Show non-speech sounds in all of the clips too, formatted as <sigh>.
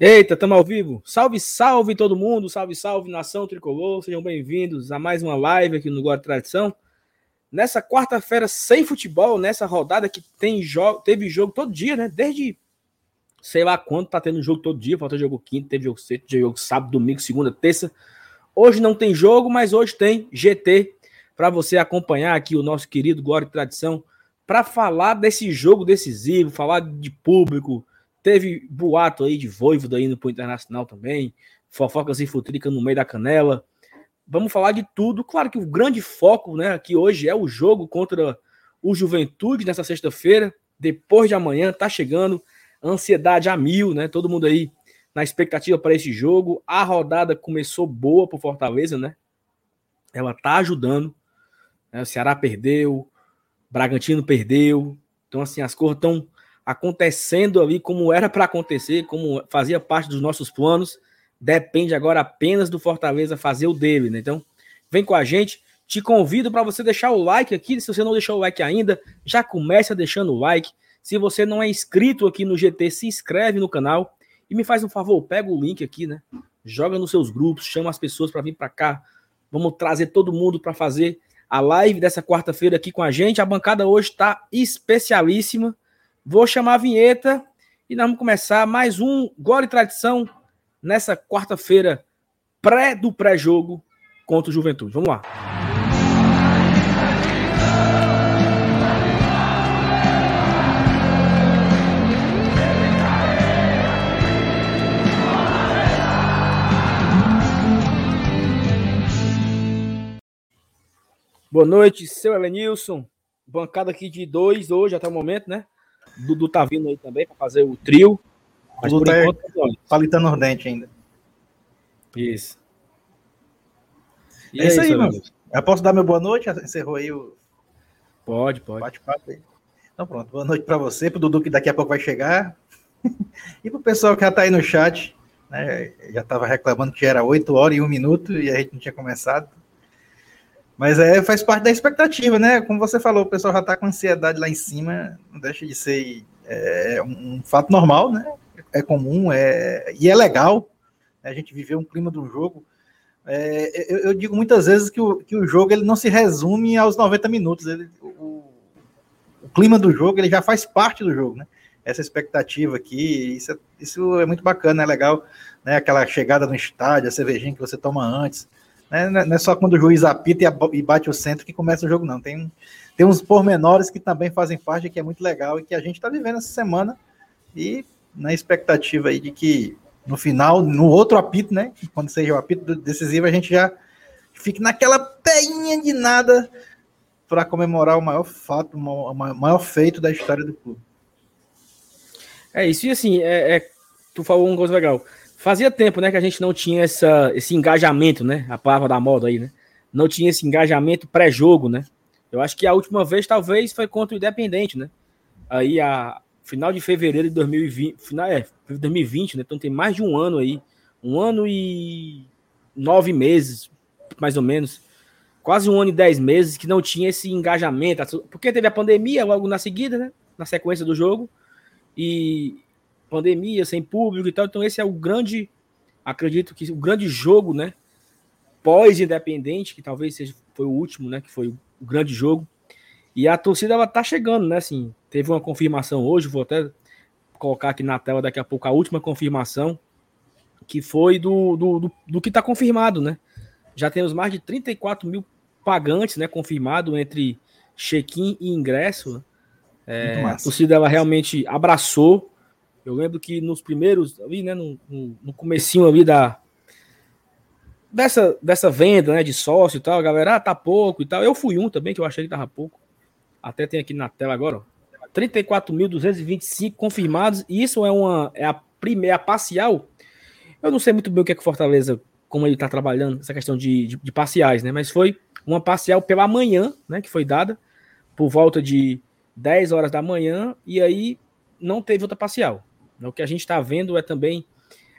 Eita, estamos ao vivo. Salve, salve todo mundo, salve, salve nação tricolor. Sejam bem-vindos a mais uma live aqui no Guarda Tradição. Nessa quarta-feira sem futebol, nessa rodada que tem jogo, teve jogo todo dia, né? Desde sei lá quanto tá tendo jogo todo dia, falta jogo quinto, teve jogo sexto, teve jogo sábado, domingo, segunda, terça. Hoje não tem jogo, mas hoje tem GT para você acompanhar aqui o nosso querido e Tradição para falar desse jogo decisivo, falar de público, Teve boato aí de Voivoda indo para o Internacional também, fofocas e futrica no meio da canela. Vamos falar de tudo. Claro que o grande foco né, aqui hoje é o jogo contra o Juventude nessa sexta-feira. Depois de amanhã, tá chegando. Ansiedade a mil, né? Todo mundo aí na expectativa para esse jogo. A rodada começou boa para Fortaleza, né? Ela tá ajudando. Né? O Ceará perdeu, Bragantino perdeu. Então, assim, as cores estão acontecendo ali como era para acontecer, como fazia parte dos nossos planos. Depende agora apenas do Fortaleza fazer o dele, né? Então, vem com a gente. Te convido para você deixar o like aqui. Se você não deixou o like ainda, já começa deixando o like. Se você não é inscrito aqui no GT, se inscreve no canal e me faz um favor, pega o link aqui, né? Joga nos seus grupos, chama as pessoas para vir para cá. Vamos trazer todo mundo para fazer a live dessa quarta-feira aqui com a gente. A bancada hoje está especialíssima. Vou chamar a vinheta e nós vamos começar mais um Glória e Tradição nessa quarta-feira pré do pré-jogo contra o Juventude. Vamos lá. Boa noite, seu Elenilson. Bancada aqui de dois hoje até o momento, né? Dudu tá vindo aí também para fazer o trio. Mas Dudu tá enquanto, palitando os dentes ainda. Isso. E é, é isso aí, mano. Eu posso dar meu boa noite? Encerrou aí o. Pode, pode. Bate-papo aí. Então pronto, boa noite para você, pro Dudu que daqui a pouco vai chegar. <laughs> e pro pessoal que já tá aí no chat, né? Já tava reclamando que era 8 horas e 1 minuto e a gente não tinha começado. Mas é, faz parte da expectativa, né? Como você falou, o pessoal já está com ansiedade lá em cima, não deixa de ser é, um, um fato normal, né? É comum, é, e é legal né? a gente viver um clima do jogo. É, eu, eu, digo muitas vezes que o, que o jogo ele não se resume aos 90 minutos. Ele, o, o clima do jogo ele já faz parte do jogo, né? Essa expectativa aqui, isso é, isso é muito bacana, é legal, né? Aquela chegada no estádio, a cervejinha que você toma antes. Né? Não é só quando o juiz apita e bate o centro que começa o jogo, não. Tem, tem uns pormenores que também fazem parte, que é muito legal e que a gente está vivendo essa semana. E na expectativa aí de que no final, no outro apito, né? Quando seja o apito decisivo, a gente já fique naquela peinha de nada para comemorar o maior fato, o maior feito da história do clube. É isso, e assim, é, é, tu falou uma coisa legal. Fazia tempo, né, que a gente não tinha essa, esse engajamento, né? A palavra da moda aí, né? Não tinha esse engajamento pré-jogo, né? Eu acho que a última vez, talvez, foi contra o Independente, né? Aí, a final de fevereiro de 2020, final, é, 2020, né? Então tem mais de um ano aí. Um ano e nove meses, mais ou menos. Quase um ano e dez meses que não tinha esse engajamento. Porque teve a pandemia logo na seguida, né? Na sequência do jogo. E pandemia, sem público e tal. Então, esse é o grande, acredito que o grande jogo, né? Pós-independente, que talvez seja foi o último, né? Que foi o grande jogo. E a torcida ela tá chegando, né? Assim, teve uma confirmação hoje, vou até colocar aqui na tela daqui a pouco a última confirmação, que foi do, do, do, do que está confirmado, né? Já temos mais de 34 mil pagantes, né? Confirmado entre check-in e ingresso. É, a torcida ela realmente abraçou eu lembro que nos primeiros, ali, né, no, no, comecinho ali da dessa, dessa venda, né, de sócio e tal, a galera, ah, tá pouco e tal. Eu fui um também que eu achei que tava pouco. Até tem aqui na tela agora, ó. 34.225 confirmados, e isso é uma é a primeira parcial. Eu não sei muito bem o que é que Fortaleza, como ele tá trabalhando essa questão de, de, de parciais, né? Mas foi uma parcial pela manhã, né, que foi dada por volta de 10 horas da manhã, e aí não teve outra parcial. O que a gente está vendo é também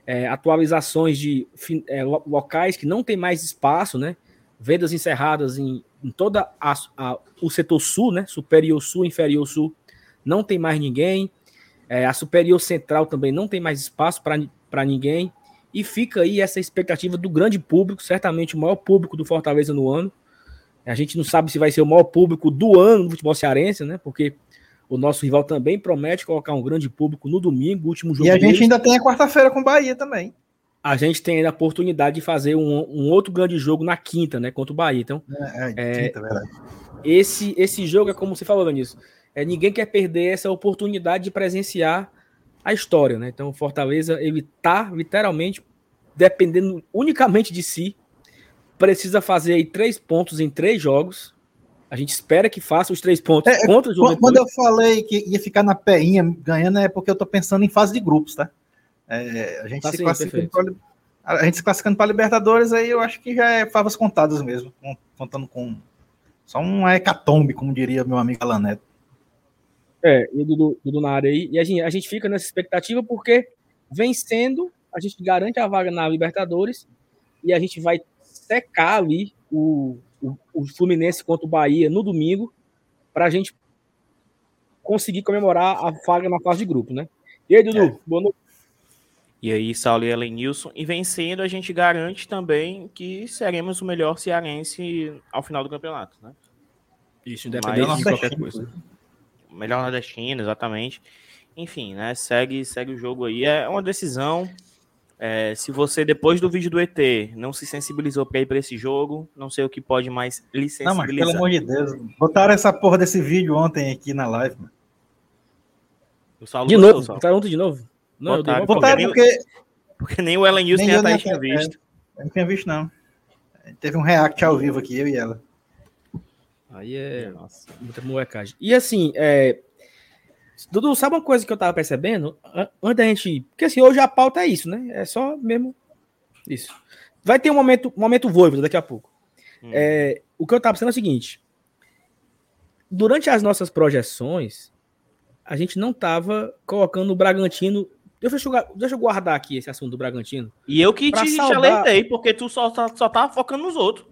é, atualizações de é, locais que não tem mais espaço, né? Vendas encerradas em, em toda a, a, o setor sul, né? Superior sul, inferior sul, não tem mais ninguém. É, a superior central também não tem mais espaço para ninguém. E fica aí essa expectativa do grande público, certamente o maior público do Fortaleza no ano. A gente não sabe se vai ser o maior público do ano do futebol cearense, né? Porque o nosso rival também promete colocar um grande público no domingo, último jogo. E a gente ainda tem a quarta-feira com o Bahia também. A gente tem ainda a oportunidade de fazer um, um, outro grande jogo na quinta, né? Contra o Bahia. Então, é, é, quinta, verdade. Esse, esse jogo é como você falou, nisso. É, ninguém quer perder essa oportunidade de presenciar a história, né? Então, o Fortaleza, ele tá literalmente dependendo unicamente de si. Precisa fazer aí três pontos em três jogos a gente espera que faça os três pontos é, contra o Juventude. Quando eu falei que ia ficar na peinha ganhando, é porque eu tô pensando em fase de grupos, tá? É, a, gente tá se sim, pra, a gente se classificando para Libertadores, aí eu acho que já é favas contadas mesmo, contando com só um hecatombe, como diria meu amigo Alan Neto. É, e o Dudu, Dudu na área aí. E a gente, a gente fica nessa expectativa porque vencendo, a gente garante a vaga na Libertadores e a gente vai secar ali o, o, o Fluminense contra o Bahia no domingo, para a gente conseguir comemorar a vaga na fase de grupo, né? E aí, Dudu, é. boa noite. E aí, Saulo e Elenilson. E vencendo, a gente garante também que seremos o melhor cearense ao final do campeonato, né? Isso, independente Mas, de qualquer coisa. Melhor nordestino, exatamente. Enfim, né? Segue, segue o jogo aí. É uma decisão. É, se você, depois do vídeo do ET, não se sensibilizou para ir para esse jogo, não sei o que pode mais lhe sensibilizar. Não, mas pelo amor de Deus, botaram essa porra desse vídeo ontem aqui na live, mano. de novo? Só. Botaram ontem de novo? Não, botaram, botaram porque... porque nem o Ellen News nem a Thaís tinha visto. Eu não tinha visto, não. Teve um react ao vivo aqui, eu e ela. Aí é. Nossa, muita molecagem. E assim, é, Dudu, sabe uma coisa que eu tava percebendo? Antes da gente. Porque assim, hoje a pauta é isso, né? É só mesmo isso. Vai ter um momento, um momento voivo daqui a pouco. Hum. É, o que eu tava pensando é o seguinte: durante as nossas projeções, a gente não tava colocando o Bragantino. Deixa eu, deixa eu guardar aqui esse assunto do Bragantino. E eu que te, saudar... te alertei, porque tu só, só, só tava focando nos outros.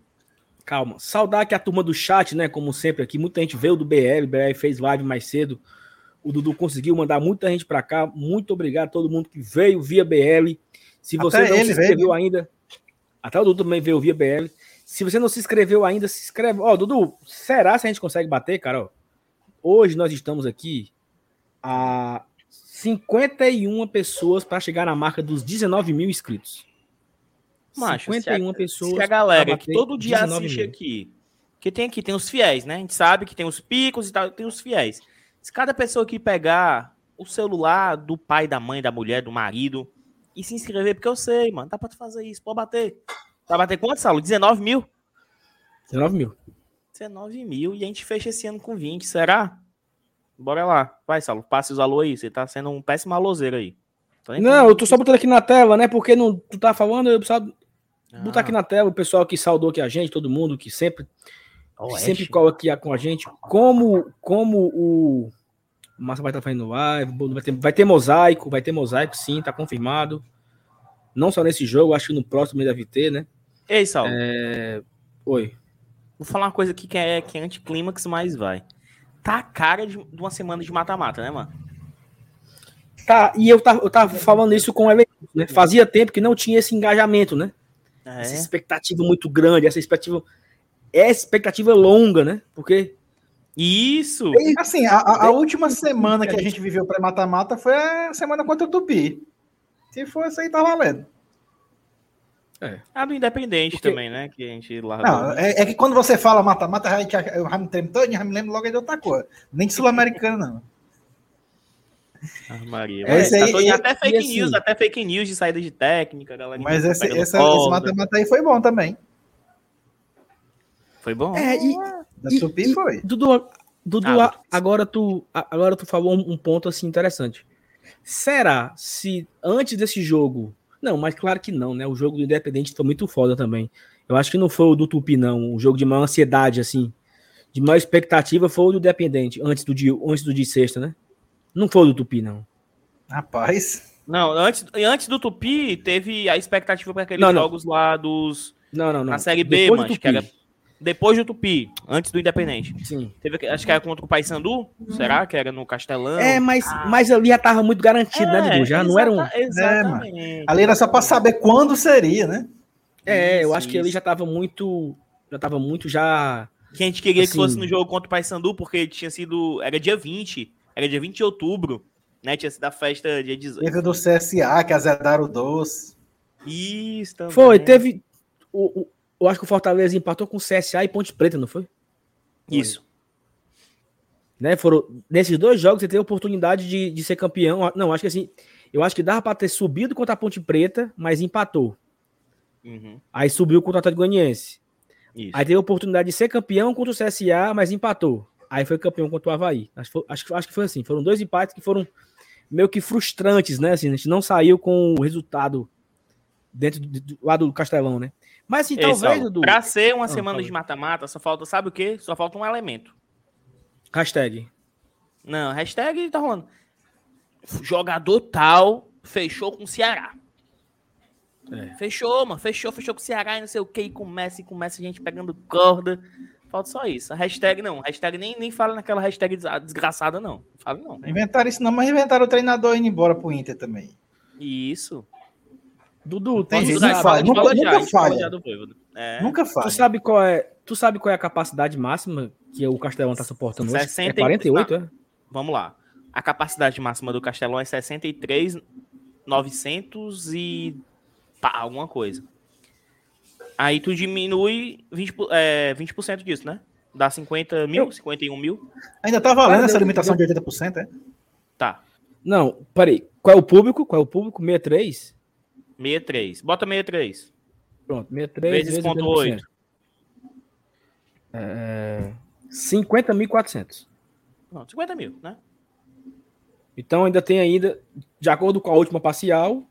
Calma. Saudar que a turma do chat, né? Como sempre aqui, muita gente veio do BL, BL fez live mais cedo. O Dudu conseguiu mandar muita gente para cá. Muito obrigado a todo mundo que veio via BL. Se você até não se inscreveu veio. ainda, até o Dudu também veio via BL. Se você não se inscreveu ainda, se inscreve. Ó, oh, Dudu, será que a gente consegue bater, cara? Hoje nós estamos aqui a 51 pessoas para chegar na marca dos 19 mil inscritos. Macho, 51 se a, pessoas. Se a galera que todo dia assiste mil. aqui, que tem aqui, tem os fiéis, né? A gente sabe que tem os picos e tal, tem os fiéis. Se cada pessoa que pegar o celular do pai, da mãe, da mulher, do marido e se inscrever, porque eu sei, mano, dá pra tu fazer isso, pode bater. Vai bater quanto, Saulo? 19 mil? 19 mil. 19 mil e a gente fecha esse ano com 20, será? Bora lá. Vai, Saulo, passe os alô aí. Você tá sendo um péssimo alozeiro aí. Não, eu tô só botando aqui na tela, né? Porque não, tu tá falando, eu preciso ah. botar aqui na tela o pessoal que saudou aqui a gente, todo mundo que sempre Oh, sempre cola aqui com a gente. Como, como o Massa vai estar fazendo live, vai ter, vai ter mosaico, vai ter mosaico, sim, tá confirmado. Não só nesse jogo, acho que no próximo deve ter, né? Ei, Sal. É... Oi. Vou falar uma coisa aqui que é, que é anticlímax, mas vai. Tá a cara de, de uma semana de mata-mata, né, mano? Tá, e eu tava, eu tava falando isso com o Everton, né? Fazia tempo que não tinha esse engajamento, né? É. Essa expectativa muito grande, essa expectativa é expectativa longa, né? Porque. Isso! E, assim, a, a, última semana que a gente viveu para mata-mata foi a semana contra o Tupi. Se for isso aí, tá valendo. É. A do Independente Porque... também, né? Que a gente lá. Não, é, é, que quando você fala mata-mata, eu já me tremo todo, já me lembro logo de outra coisa. Nem sul-americano, não. Ah, Maria. É, esse aí, tá até fake assim, news, até fake news de saída de técnica, galera. Mas esse, esse mata-mata aí foi bom também. Foi bom. É, e, da Tupi foi. Dudu, Dudu ah, agora, tu, agora tu falou um ponto assim interessante. Será se antes desse jogo. Não, mas claro que não, né? O jogo do Independente foi muito foda também. Eu acho que não foi o do Tupi, não. O jogo de maior ansiedade, assim. De maior expectativa foi o do Independente, antes do dia, antes do dia sexta, né? Não foi o do Tupi, não. Rapaz. Não, antes, antes do Tupi, teve a expectativa para aqueles não, jogos não. lá dos. Não, não, não. Na Série B, mano, que era depois do Tupi, antes do Independente. Sim. Teve, acho que era contra o Paysandu, será que era no Castelão? É, mas, ah. mas ali já tava muito garantido, né, é, né, Dudu? Já não era um... Exatamente. É, ali era só para saber quando seria, né? É, isso, eu acho isso. que ali já tava muito... Já tava muito já... Que a gente queria assim... que fosse no jogo contra o Paysandu, porque tinha sido... Era dia 20, era dia 20 de outubro, né? Tinha sido a festa dia 18. Teve do CSA, que azedaram o doce. Isso também. Foi, teve... O, o, eu acho que o Fortaleza empatou com CSA e Ponte Preta, não foi? Isso. Né, foram, nesses dois jogos você teve a oportunidade de, de ser campeão. Não, acho que assim, eu acho que dava para ter subido contra a Ponte Preta, mas empatou. Uhum. Aí subiu contra o Atlético Goianiense. Isso. Aí teve a oportunidade de ser campeão contra o CSA, mas empatou. Aí foi campeão contra o Havaí. Acho, acho, acho que foi assim. Foram dois empates que foram meio que frustrantes, né? Assim, a gente não saiu com o resultado dentro do, do lado do Castelão, né? Mas assim, talvez, Dudu. Pra ser uma ah, semana de mata-mata, só falta, sabe o quê? Só falta um elemento. Hashtag. Não, hashtag tá rolando. Jogador tal fechou com o Ceará. É. Fechou, mano. Fechou, fechou com o Ceará e não sei o que. E começa e começa a gente pegando corda. Falta só isso. A hashtag não. A hashtag nem, nem fala naquela hashtag desgraçada, não. Fala não. Inventaram isso não, mas inventaram o treinador indo embora pro Inter também. Isso. Dudu, tem gente nunca, falha. Nunca, nunca falha. É. Nunca falha. Tu sabe qual é? Tu sabe qual é a capacidade máxima que o Castelão está suportando 60, hoje? É 48, é? Vamos lá. A capacidade máxima do Castelão é 63,900 e pá, alguma coisa. Aí tu diminui 20%, é, 20 disso, né? Dá 50 mil, Eu... 51 mil. Ainda tá valendo essa limitação de 80%, é? Tá. Não, peraí. Qual é o público? Qual é o público? 63? 63. Bota 63. Pronto, 63 vezes, vezes ponto 8. É, 50.400. Pronto, 50 mil, né? Então ainda tem ainda, de acordo com a última parcial,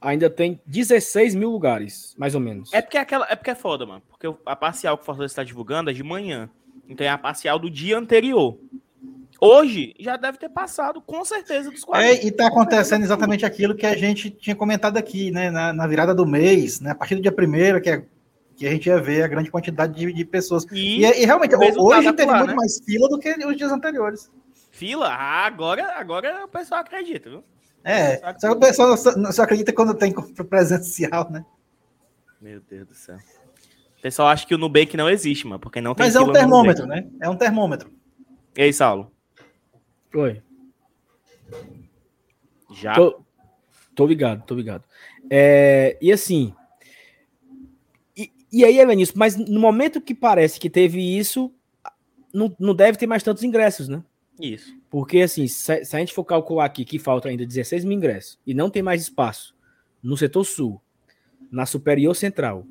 ainda tem 16 mil lugares, mais ou menos. É porque é, aquela, é porque é foda, mano. Porque a parcial que o Fortaleza está divulgando é de manhã. Então é a parcial do dia anterior. Hoje já deve ter passado, com certeza, dos 40. É, e está acontecendo exatamente aquilo que a gente tinha comentado aqui, né? Na, na virada do mês, né? A partir do dia primeiro, que, é, que a gente ia ver a grande quantidade de, de pessoas. E, e, e realmente, hoje teve muito né? mais fila do que os dias anteriores. Fila? Ah, agora, agora o pessoal acredita, viu? É, só que o pessoal só, só acredita quando tem presencial, né? Meu Deus do céu. O pessoal acha que o Nubank não existe, mano, porque não tem Mas é um termômetro, né? É um termômetro. E aí, Saulo? Oi. Já? Tô, tô ligado, tô ligado. É, e assim. E, e aí, Evanísio, mas no momento que parece que teve isso, não, não deve ter mais tantos ingressos, né? Isso. Porque, assim, se, se, a gente for calcular aqui que falta ainda 16 mil ingressos e não tem mais espaço no setor sul, na superior central,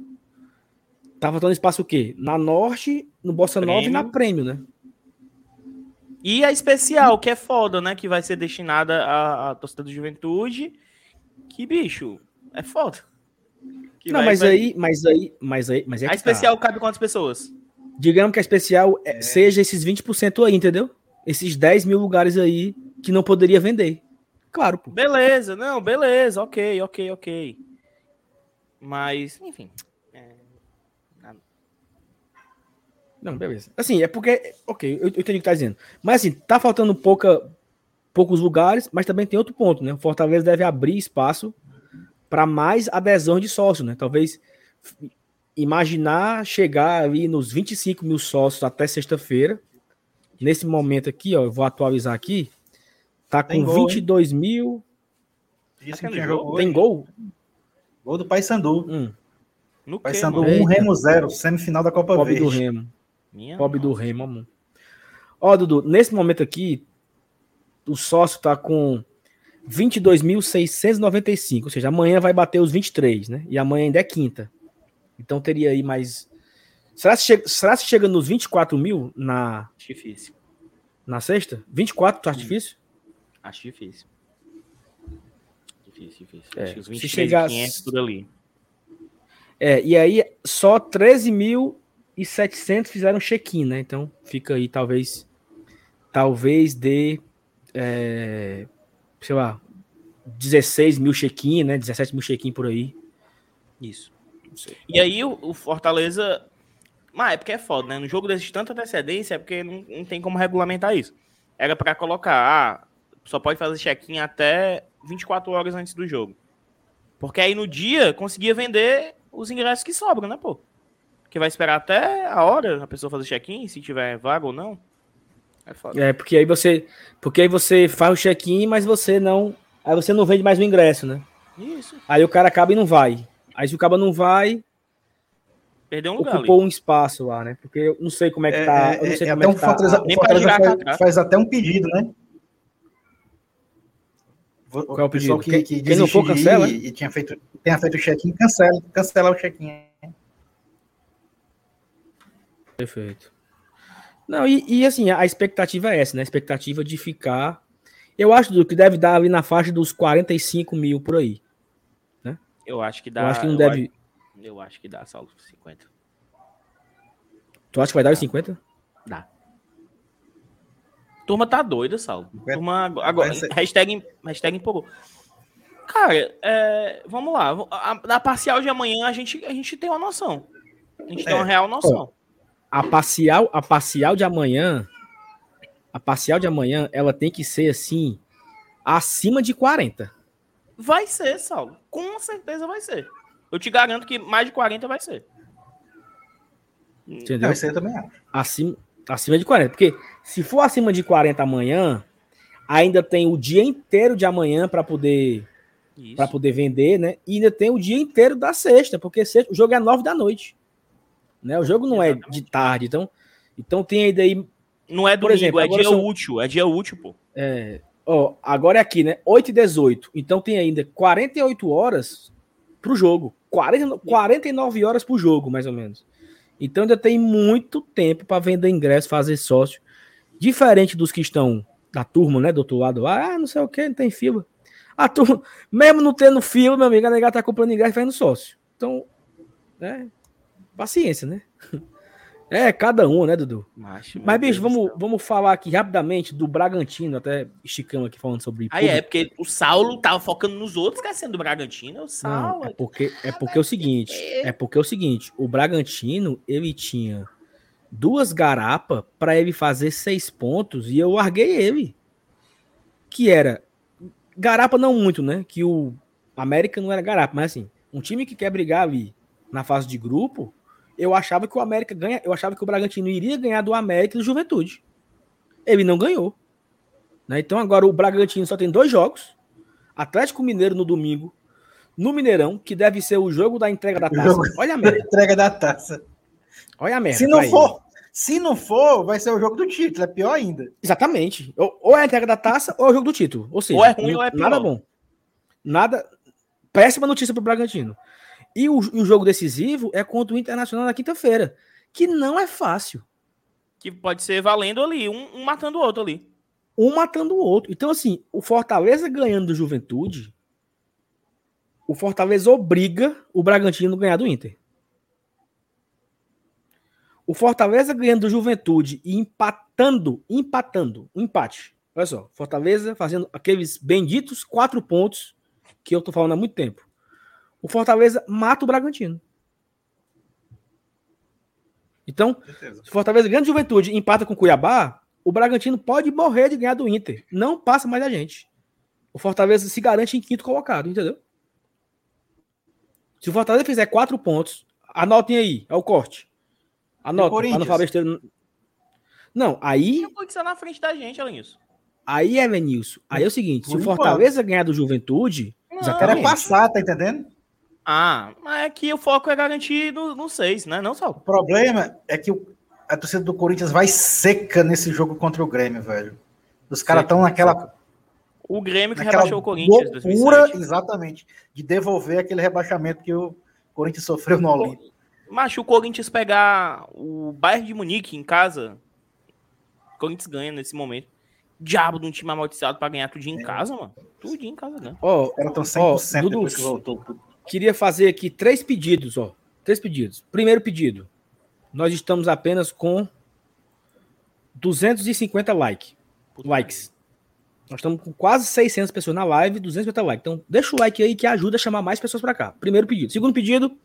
tá faltando espaço o quê? Na norte, no Bossa Nova e na prêmio, né? E a especial, que é foda, né? Que vai ser destinada à, à torcida do Juventude. Que, bicho, é foda. Que não, vai, mas, vai... Aí, mas aí, mas aí, mas é A especial tá. cabe quantas pessoas? Digamos que a especial é. seja esses 20% aí, entendeu? Esses 10 mil lugares aí que não poderia vender. Claro, pô. Beleza, não, beleza, ok, ok, ok. Mas, enfim. Não, beleza. Assim, é porque. Ok, eu, eu entendi o que tá dizendo. Mas assim, tá faltando pouca, poucos lugares, mas também tem outro ponto, né? O Fortaleza deve abrir espaço para mais adesão de sócios, né? Talvez imaginar chegar ali nos 25 mil sócios até sexta-feira. Nesse momento aqui, ó, eu vou atualizar aqui. Tá com tem 22 gol, mil. Isso que tem gol. Tem gol? Gol do Paysandu. Hum. No Paysandu 1, um, Remo 0, semifinal da Copa Pobre Verde. do Remo. Minha Pobre nossa. do Remo, amor. Ó, Dudu, nesse momento aqui, o sócio tá com 22.695, ou seja, amanhã vai bater os 23, né? E amanhã ainda é quinta. Então teria aí mais. Será que chega, será que chega nos 24 mil na. Difícil. Na sexta? 24, tu acha hum. difícil? Acho difícil. Difícil, difícil. É, Acho que os 23, se chegar... 500 por ali. É, e aí só 13 mil e 700 fizeram check-in, né? Então fica aí talvez talvez de é, sei lá 16 mil check-in, né? 17 mil check-in por aí. Isso. E aí o, o, Fortaleza Mas é porque é foda, né? No jogo desse tanta antecedência é porque não, não tem como regulamentar isso. Era para colocar, ah, só pode fazer check-in até 24 horas antes do jogo. Porque aí no dia conseguia vender os ingressos que sobram, né, pô? Que vai esperar até a hora a pessoa fazer check-in, se tiver vaga ou não. É foda. É, porque aí você. Porque aí você faz o check-in, mas você não. Aí você não vende mais o ingresso, né? Isso. Aí o cara acaba e não vai. Aí se o cara não vai. Perdeu um lugar. Ocupou ali. um espaço lá, né? Porque eu não sei como é que tá. É, eu não sei é, como é, é que tá. Fortaleza, Nem Fortaleza faz, faz, até um pedido, né? Qual é o pedido? Que, que Quem não for, cancela? E, e tinha feito, tenha feito o check-in, cancela, cancela o check-in. Perfeito. Não, e, e, assim, a expectativa é essa, né? A expectativa de ficar. Eu acho que deve dar ali na faixa dos 45 mil por aí. Né? Eu acho que dá. Eu acho que não deve. Acho, eu acho que dá, Saulo, 50. Tu acha que vai dar os 50? Dá. Turma tá doida, Saulo. Turma agora. Hashtag, hashtag empolgou. Cara, é, vamos lá. Na parcial de amanhã a gente, a gente tem uma noção. A gente é. tem uma real noção a parcial, a parcial de amanhã, a parcial de amanhã, ela tem que ser assim, acima de 40. Vai ser, Saulo. Com certeza vai ser. Eu te garanto que mais de 40 vai ser. Entendeu? Vai ser também Acima, acima de 40. Porque se for acima de 40 amanhã, ainda tem o dia inteiro de amanhã para poder para poder vender, né? E ainda tem o dia inteiro da sexta, porque sexta, o jogo é 9 da noite. Né? O jogo não Exatamente. é de tarde, então, então tem aí daí. Não é domingo, por exemplo, é dia são, útil, é dia útil, pô. É, ó, agora é aqui, né? 8 e 18. Então tem ainda 48 horas pro jogo. 40, 49 horas pro jogo, mais ou menos. Então ainda tem muito tempo para vender ingresso, fazer sócio. Diferente dos que estão da turma, né? Do outro lado, ah, não sei o que, não tem fila. A turma, mesmo não tendo fila, meu amigo, a negada tá comprando ingresso e fazendo sócio. Então, né? Paciência, né? <laughs> É, cada um, né, Dudu? Macho, Mas, bicho, vamos, vamos falar aqui rapidamente do Bragantino, até esticamos aqui falando sobre. Aí é, porque o Saulo tava focando nos outros, esquecendo do Bragantino. O Saulo. Não, é porque, é porque é o seguinte: é porque é o seguinte, o Bragantino, ele tinha duas garapas para ele fazer seis pontos e eu larguei ele. Que era. Garapa não muito, né? Que o América não era garapa, mas assim, um time que quer brigar ali na fase de grupo, eu achava que o América ganha, eu achava que o Bragantino iria ganhar do América e do Juventude. Ele não ganhou. Né? Então agora o Bragantino só tem dois jogos. Atlético Mineiro no domingo, no Mineirão, que deve ser o jogo da entrega da taça. Olha a merda. <laughs> entrega da taça. Olha a merda. Se não for, se não for, vai ser o jogo do título, é pior ainda. Exatamente. Ou, ou é a entrega da taça ou é o jogo do título. Ou seja, ou é ruim ou é pior. Nada bom. Nada. Péssima notícia pro Bragantino. E o, o jogo decisivo é contra o Internacional na quinta-feira, que não é fácil. Que pode ser valendo ali, um, um matando o outro ali. Um matando o outro. Então, assim, o Fortaleza ganhando do Juventude, o Fortaleza obriga o Bragantino a ganhar do Inter. O Fortaleza ganhando do Juventude e empatando, empatando, um empate. Olha só, Fortaleza fazendo aqueles benditos quatro pontos que eu tô falando há muito tempo o Fortaleza mata o Bragantino. Então, se o Fortaleza ganha de juventude e empata com o Cuiabá, o Bragantino pode morrer de ganhar do Inter. Não passa mais a gente. O Fortaleza se garante em quinto colocado, entendeu? Se o Fortaleza fizer quatro pontos, anotem aí, é o corte. Anotem, para não falar besteira. Não, aí. O está na frente da gente, Alenilson. Aí é, Venilson. Aí é o seguinte: se o Fortaleza ganhar do Juventude. Não, já quer passar, tá entendendo? Ah, mas é que o foco é garantido no 6, né? Não só. O problema é que o, a torcida do Corinthians vai seca nesse jogo contra o Grêmio, velho. Os caras estão naquela. O Grêmio que rebaixou o Corinthians. Loucura, exatamente. De devolver aquele rebaixamento que o Corinthians sofreu no Olímpico. Mas o Corinthians pegar o Bayern de Munique em casa, o Corinthians ganha nesse momento. Diabo de um time amaldiçoado pra ganhar tudo em é. casa, mano. Tudo em casa, né? Ó, oh, caras estão 100% oh, depois que voltou queria fazer aqui três pedidos, ó. Três pedidos. Primeiro pedido. Nós estamos apenas com 250 like, likes. Nós estamos com quase 600 pessoas na live, 250 likes. Então, deixa o like aí que ajuda a chamar mais pessoas para cá. Primeiro pedido. Segundo pedido,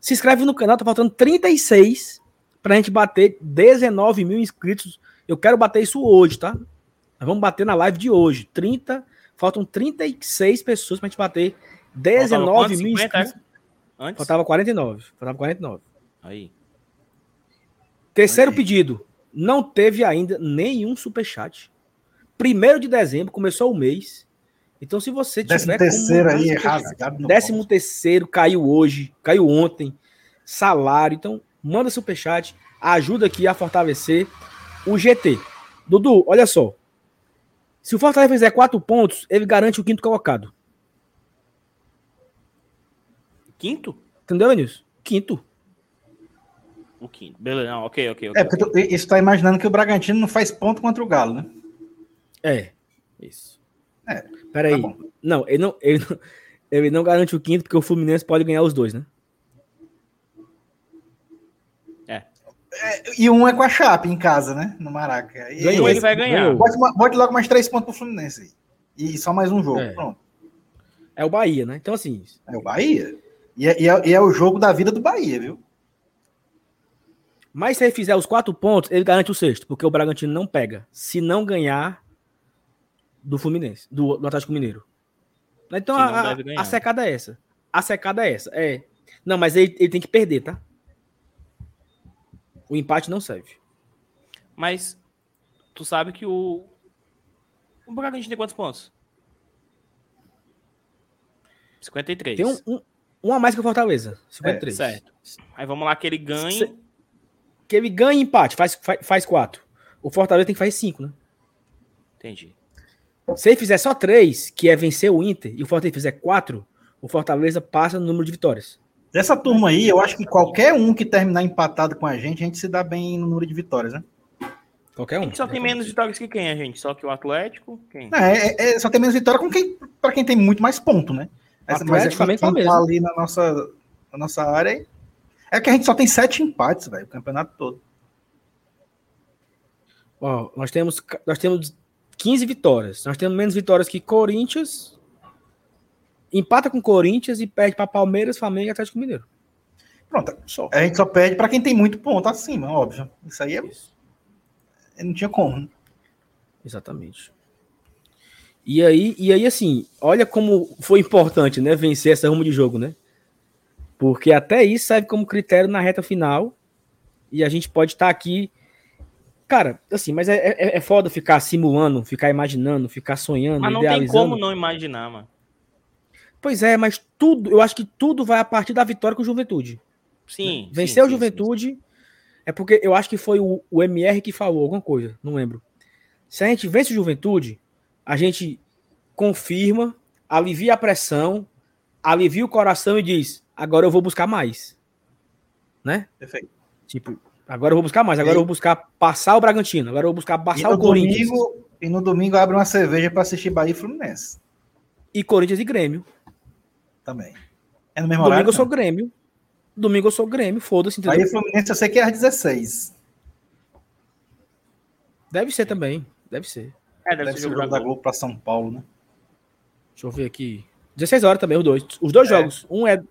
se inscreve no canal, tá faltando 36 pra gente bater 19 mil inscritos. Eu quero bater isso hoje, tá? Nós vamos bater na live de hoje. 30, faltam 36 pessoas pra gente bater 19 mil 50, inscritos. É? Antes? Faltava 49. Faltava 49. Aí. Terceiro aí. pedido. Não teve ainda nenhum superchat. Primeiro de dezembro, começou o mês. Então, se você tiver. Décimo terceiro aí, rasgado. Décimo terceiro, caiu hoje, caiu ontem. Salário. Então, manda superchat. Ajuda aqui a fortalecer o GT. Dudu, olha só. Se o Fortaleza fizer quatro pontos, ele garante o quinto colocado. Quinto? Entendeu, Vinícius? Quinto. O quinto. Beleza, não, ok, ok. okay é, porque tu, isso tá imaginando que o Bragantino não faz ponto contra o Galo, né? É, isso. É. Peraí. Tá não, ele não, ele não, ele não garante o quinto porque o Fluminense pode ganhar os dois, né? É. é e um é com a Chape em casa, né? No Maraca. E Ganhou, ele vai ganhar. Bote, bote, logo mais três pontos pro Fluminense aí. E só mais um jogo. É. Pronto. É o Bahia, né? Então, assim. É o Bahia. E é, e é, e é o jogo da vida do Bahia, viu? Mas se ele fizer os quatro pontos, ele garante o sexto, porque o Bragantino não pega. Se não ganhar do Fluminense, do, do Atlético Mineiro. Então a, a, secada é essa. A secada é essa. É. Não, mas ele, ele tem que perder, tá? O empate não serve. Mas tu sabe que o. O Bragantino tem quantos pontos? 53. Tem um, um, um a mais que o Fortaleza. 53. É, certo. Aí vamos lá que ele ganhe que ele ganha empate, faz, faz, faz quatro. O Fortaleza tem que fazer cinco, né? Entendi. Se ele fizer só três, que é vencer o Inter, e o Fortaleza fizer quatro, o Fortaleza passa no número de vitórias. Dessa turma aí, eu acho que qualquer um que terminar empatado com a gente, a gente se dá bem no número de vitórias, né? Qualquer um. só tem menos vitórias que quem, a gente? Só que o Atlético? Quem? É, é, é só tem menos vitória com quem, para quem tem muito mais ponto, né? Mas, mas é quem tá ali na nossa, na nossa área é que a gente só tem sete empates, velho, o campeonato todo. Ó, nós temos, nós temos 15 vitórias. Nós temos menos vitórias que Corinthians. Empata com Corinthians e perde para Palmeiras, Flamengo e Atlético Mineiro. Pronto. Só. A gente só perde para quem tem muito ponto acima, óbvio. Isso aí é. Isso. Não tinha como. Né? Exatamente. E aí, e aí, assim, olha como foi importante, né? Vencer essa rumo de jogo, né? Porque até isso serve como critério na reta final. E a gente pode estar tá aqui. Cara, assim, mas é, é, é, foda ficar simulando, ficar imaginando, ficar sonhando. Mas não tem como não imaginar, mano. Pois é, mas tudo, eu acho que tudo vai a partir da vitória com o Juventude. Sim. Venceu o Juventude. Sim, sim. É porque eu acho que foi o, o MR que falou alguma coisa, não lembro. Se a gente vence o Juventude, a gente confirma, alivia a pressão, alivia o coração e diz: agora eu vou buscar mais. Né? Perfeito. Tipo, agora eu vou buscar mais, agora e... eu vou buscar passar o Bragantino, agora eu vou buscar passar o Corinthians. Domingo, e no domingo abre uma cerveja para assistir Bahia e Fluminense. E Corinthians e Grêmio. Também. É no mesmo domingo horário? eu sou Grêmio. Domingo eu sou Grêmio, foda-se. Bahia e Fluminense eu sei que é às 16. Deve ser também, deve ser. É, deve, deve ser o jogo da Globo para São Paulo, né? Deixa eu ver aqui. 16 horas também, os dois. Os dois é. jogos. Um é.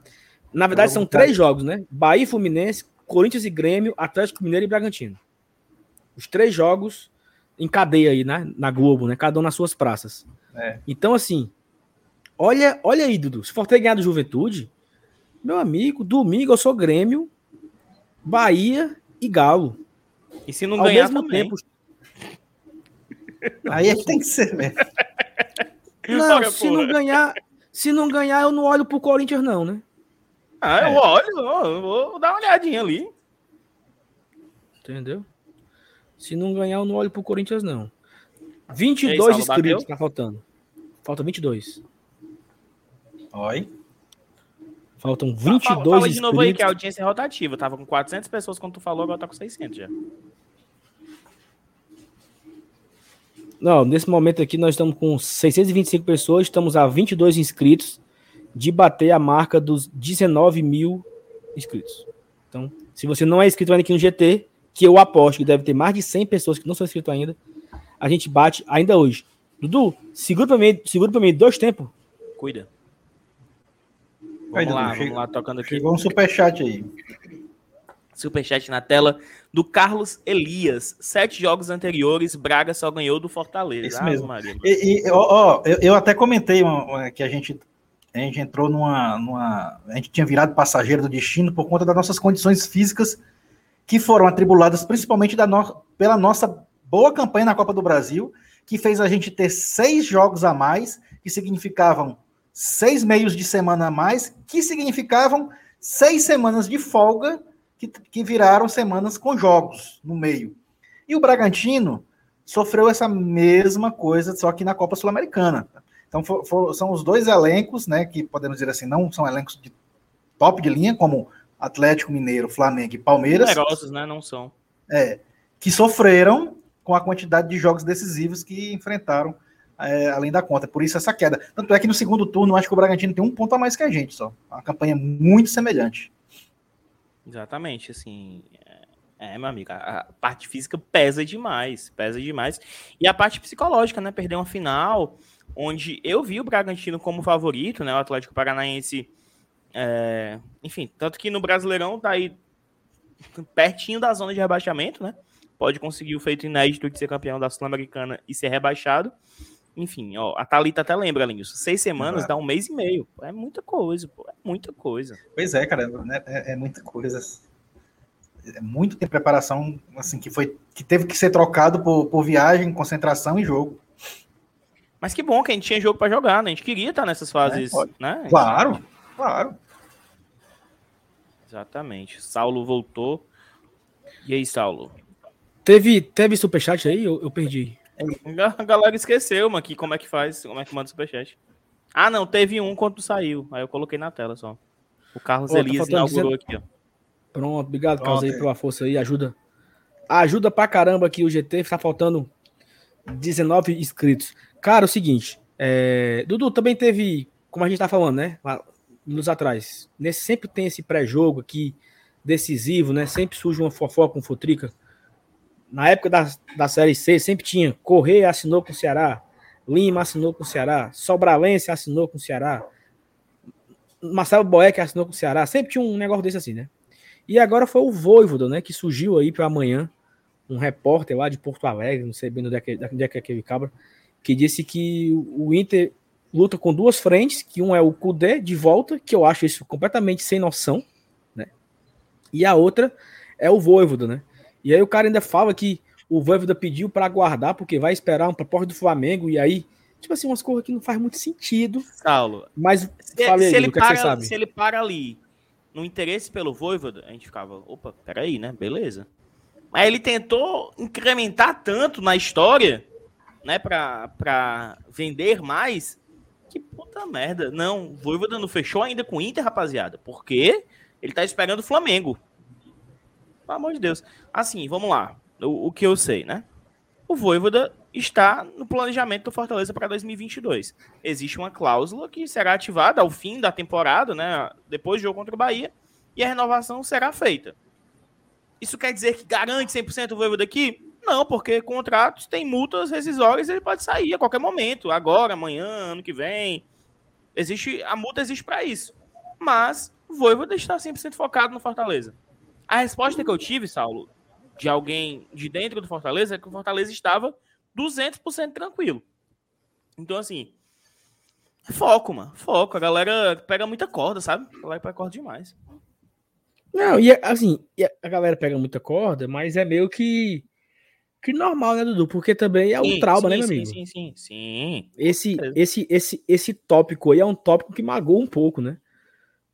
Na verdade, são três jogos, né? Bahia e Fluminense, Corinthians e Grêmio, Atlético Mineiro e Bragantino. Os três jogos em cadeia aí, né? Na Globo, né? Cada um nas suas praças. É. Então, assim, olha, olha aí, Dudu. Se for ter ganhado Juventude, meu amigo, domingo eu sou Grêmio, Bahia e Galo. E se não Ao ganhar mesmo também. tempo. Aí é que tem que ser mesmo. Não, se não ganhar, se não ganhar, eu não olho pro Corinthians, não, né? Ah, eu é. olho, eu vou dar uma olhadinha ali. Entendeu? Se não ganhar, eu não olho pro Corinthians, não. 22 aí, inscritos bateu? tá faltando. Falta 22. Oi. Faltam 22 fala, fala de inscritos. novo aí que a audiência é rotativa. Tava com 400 pessoas quando tu falou, agora tá com 600 já. Não, nesse momento aqui nós estamos com 625 pessoas, estamos a 22 inscritos de bater a marca dos 19 mil inscritos. Então, se você não é inscrito ainda aqui no GT, que eu aposto que deve ter mais de 100 pessoas que não são inscritos ainda, a gente bate ainda hoje. Dudu, segura para mim, segura para mim dois tempos. Cuida. Vamos aí, lá, Dudu, vamos lá, tocando aqui. Chegou um superchat aí. Superchat na tela do Carlos Elias. Sete jogos anteriores, Braga só ganhou do Fortaleza. Isso ah, mesmo. Maria. E, e ó, eu, eu, até comentei uma, que a gente, a gente entrou numa, numa. A gente tinha virado passageiro do destino por conta das nossas condições físicas que foram atribuladas principalmente da no, pela nossa boa campanha na Copa do Brasil, que fez a gente ter seis jogos a mais, que significavam seis meios de semana a mais, que significavam seis semanas de folga que, que viraram semanas com jogos no meio. E o Bragantino sofreu essa mesma coisa, só que na Copa Sul-Americana. Então for, for, são os dois elencos, né, que podemos dizer assim, não são elencos de top de linha, como Atlético Mineiro, Flamengo e Palmeiras. Numerosos, né, não são. É, que sofreram com a quantidade de jogos decisivos que enfrentaram é, além da conta. Por isso essa queda. Tanto é que no segundo turno, acho que o Bragantino tem um ponto a mais que a gente só. Uma campanha muito semelhante. Exatamente, assim. É, é meu amigo, a, parte física pesa demais, pesa demais. E a parte psicológica, né? Perder uma final, onde eu vi o Bragantino como favorito, né? O Atlético Paranaense. É, enfim, tanto que no Brasileirão tá aí pertinho da zona de rebaixamento, né? Pode conseguir o feito inédito de ser campeão da Sul-Americana e ser rebaixado. Enfim, ó, a Thalita até lembra, Linhos. Seis semanas é. dá um mês e meio. É muita coisa, pô. É muita coisa. Pois é, cara. Né, é, é muita coisa. É muito tempo de preparação, assim, que foi que teve que ser trocado por, por viagem, concentração e jogo. Mas que bom que a gente tinha jogo para jogar, né? A gente queria estar nessas fases, é, né? Claro, claro. Exatamente. Saulo voltou. E aí, Saulo? Teve, teve superchat aí? Eu, eu perdi. A galera esqueceu, mano, que como é que faz, como é que manda superchat. Ah, não, teve um quando saiu. Aí eu coloquei na tela só. O Carlos tá Elias tá inaugurou aqui, ó. Pronto, obrigado, Carlos, aí, pela força aí. Ajuda. Ajuda pra caramba aqui o GT. Tá faltando 19 inscritos. Cara, é o seguinte. É... Dudu, também teve, como a gente tá falando, né? Nos atrás. Nesse, sempre tem esse pré-jogo aqui, decisivo, né? Sempre surge uma fofoca, um futrica na época da, da Série C, sempre tinha Correia assinou com o Ceará, Lima assinou com o Ceará, Sobralense assinou com o Ceará, Marcelo Boeck assinou com o Ceará, sempre tinha um negócio desse assim, né? E agora foi o Voivoda, né, que surgiu aí para amanhã, um repórter lá de Porto Alegre, não sei bem onde é, que, onde é que é aquele cabra, que disse que o Inter luta com duas frentes, que um é o Cudê de volta, que eu acho isso completamente sem noção, né? E a outra é o Voivoda, né? E aí o cara ainda fala que o Voivoda pediu para aguardar porque vai esperar um proposta do Flamengo e aí tipo assim umas coisas que não faz muito sentido. Saulo. Mas se, ele para, se ele para ali no interesse pelo Voivoda, a gente ficava, opa, peraí, né? Beleza. Mas ele tentou incrementar tanto na história, né, para para vender mais, que puta merda. Não, o Voivoda não fechou ainda com o Inter, rapaziada. Porque ele tá esperando o Flamengo. Pelo amor de Deus. Assim, vamos lá. O, o que eu sei, né? O Voivoda está no planejamento do Fortaleza para 2022. Existe uma cláusula que será ativada ao fim da temporada, né? Depois do jogo contra o Bahia, e a renovação será feita. Isso quer dizer que garante 100% o Voivoda aqui? Não, porque contratos têm multas rescisórias, ele pode sair a qualquer momento, agora, amanhã, ano que vem. Existe, a multa existe para isso. Mas o Voivoda está 100% focado no Fortaleza. A resposta que eu tive, Saulo, de alguém de dentro do Fortaleza, é que o Fortaleza estava 200% tranquilo. Então, assim, foco, mano. Foco. A galera pega muita corda, sabe? A galera pega corda demais. Não, e assim, a galera pega muita corda, mas é meio que que normal, né, Dudu? Porque também é um sim, trauma, né, sim, né, meu amigo? Sim, sim, sim. Esse, é. esse, esse, esse tópico aí é um tópico que magoa um pouco, né?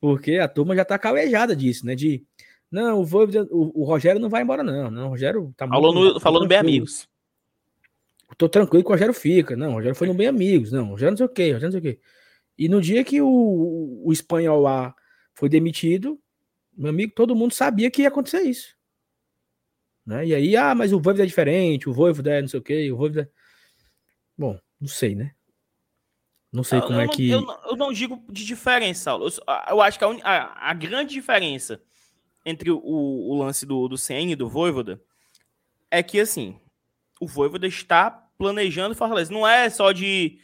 Porque a turma já tá calejada disso, né? De não, o, Voivoda, o, o, Rogério não vai embora, não. não o Rogério tá falou muito, no, falou no Bem Amigos. Tô tranquilo que o Rogério fica. Não, o Rogério foi no Bem Amigos. Não, o Rogério não sei o quê, Rogério não sei o quê. E no dia que o, o espanhol lá foi demitido, meu amigo, todo mundo sabia que ia acontecer isso. Né? E aí, ah, mas o Voivoda é diferente, o Voivoda é não sei o quê, o Voivoda... Bom, não sei, né? Não sei eu, como eu é não, que... Eu não, eu não, digo de diferença, Saulo. Eu, eu acho que a, a, a grande diferença entre o, o lance do, do CN e do Voivoda é que, assim, o Voivoda está planejando Fortaleza. Não é só de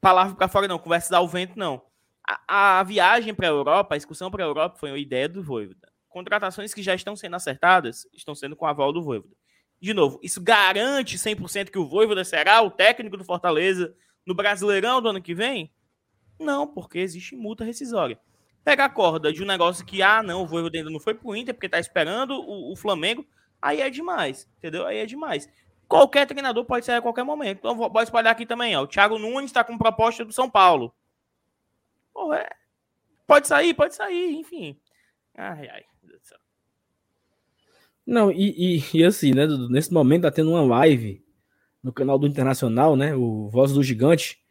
palavra para fora, não, conversa ao vento, não. A, a viagem para a Europa, a excursão para a Europa foi uma ideia do Voivoda. contratações que já estão sendo acertadas estão sendo com a aval do Voivoda. De novo, isso garante 100% que o Voivoda será o técnico do Fortaleza no Brasileirão do ano que vem? Não, porque existe multa rescisória. Pega a corda de um negócio que, ah, não, o Voivoda ainda não foi pro Inter porque tá esperando o, o Flamengo, aí é demais, entendeu? Aí é demais. Qualquer treinador pode sair a qualquer momento. Então, pode espalhar aqui também, ó. O Thiago Nunes está com proposta do São Paulo. Porra, é. Pode sair, pode sair, enfim. Ai, ai. Não, e, e, e, assim, né, nesse momento tá tendo uma live no canal do Internacional, né, o Voz do Gigante,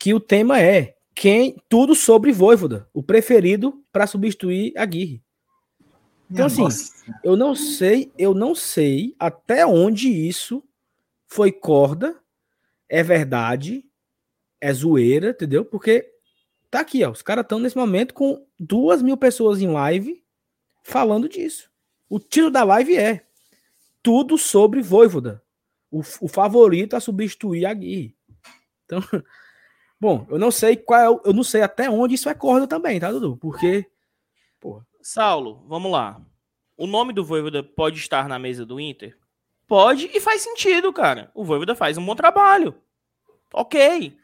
que o tema é quem tudo sobre Voivoda, o preferido para substituir a Aguirre. Então, assim, eu não sei, eu não sei até onde isso foi corda, é verdade, é zoeira, entendeu? Porque tá aqui, ó. Os caras estão nesse momento com duas mil pessoas em live falando disso. O título da live é Tudo sobre Voivoda, o, o favorito a substituir a Gui. Então, <laughs> bom, eu não sei qual é, eu não sei até onde isso é corda também, tá, Dudu? Porque, porra. Saulo, vamos lá. O nome do Voivoda pode estar na mesa do Inter? Pode e faz sentido, cara. O Voivoda faz um bom trabalho. Ok.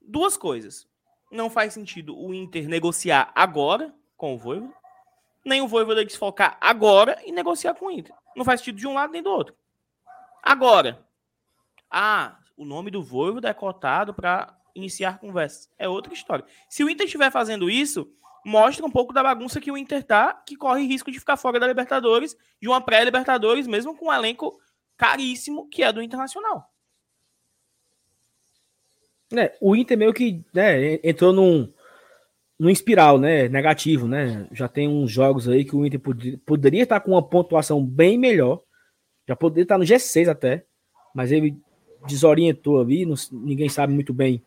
Duas coisas. Não faz sentido o Inter negociar agora com o Voivoda, nem o Voivoda desfocar agora e negociar com o Inter. Não faz sentido de um lado nem do outro. Agora. Ah, o nome do Voivoda é cotado para iniciar conversas. É outra história. Se o Inter estiver fazendo isso, mostra um pouco da bagunça que o Inter tá, que corre risco de ficar fora da Libertadores, de uma pré-Libertadores, mesmo com um elenco caríssimo que é do Internacional. É, o Inter meio que né, entrou num, num espiral né, negativo, né? Já tem uns jogos aí que o Inter pod poderia estar com uma pontuação bem melhor, já poderia estar no G6 até, mas ele desorientou ali, não, ninguém sabe muito bem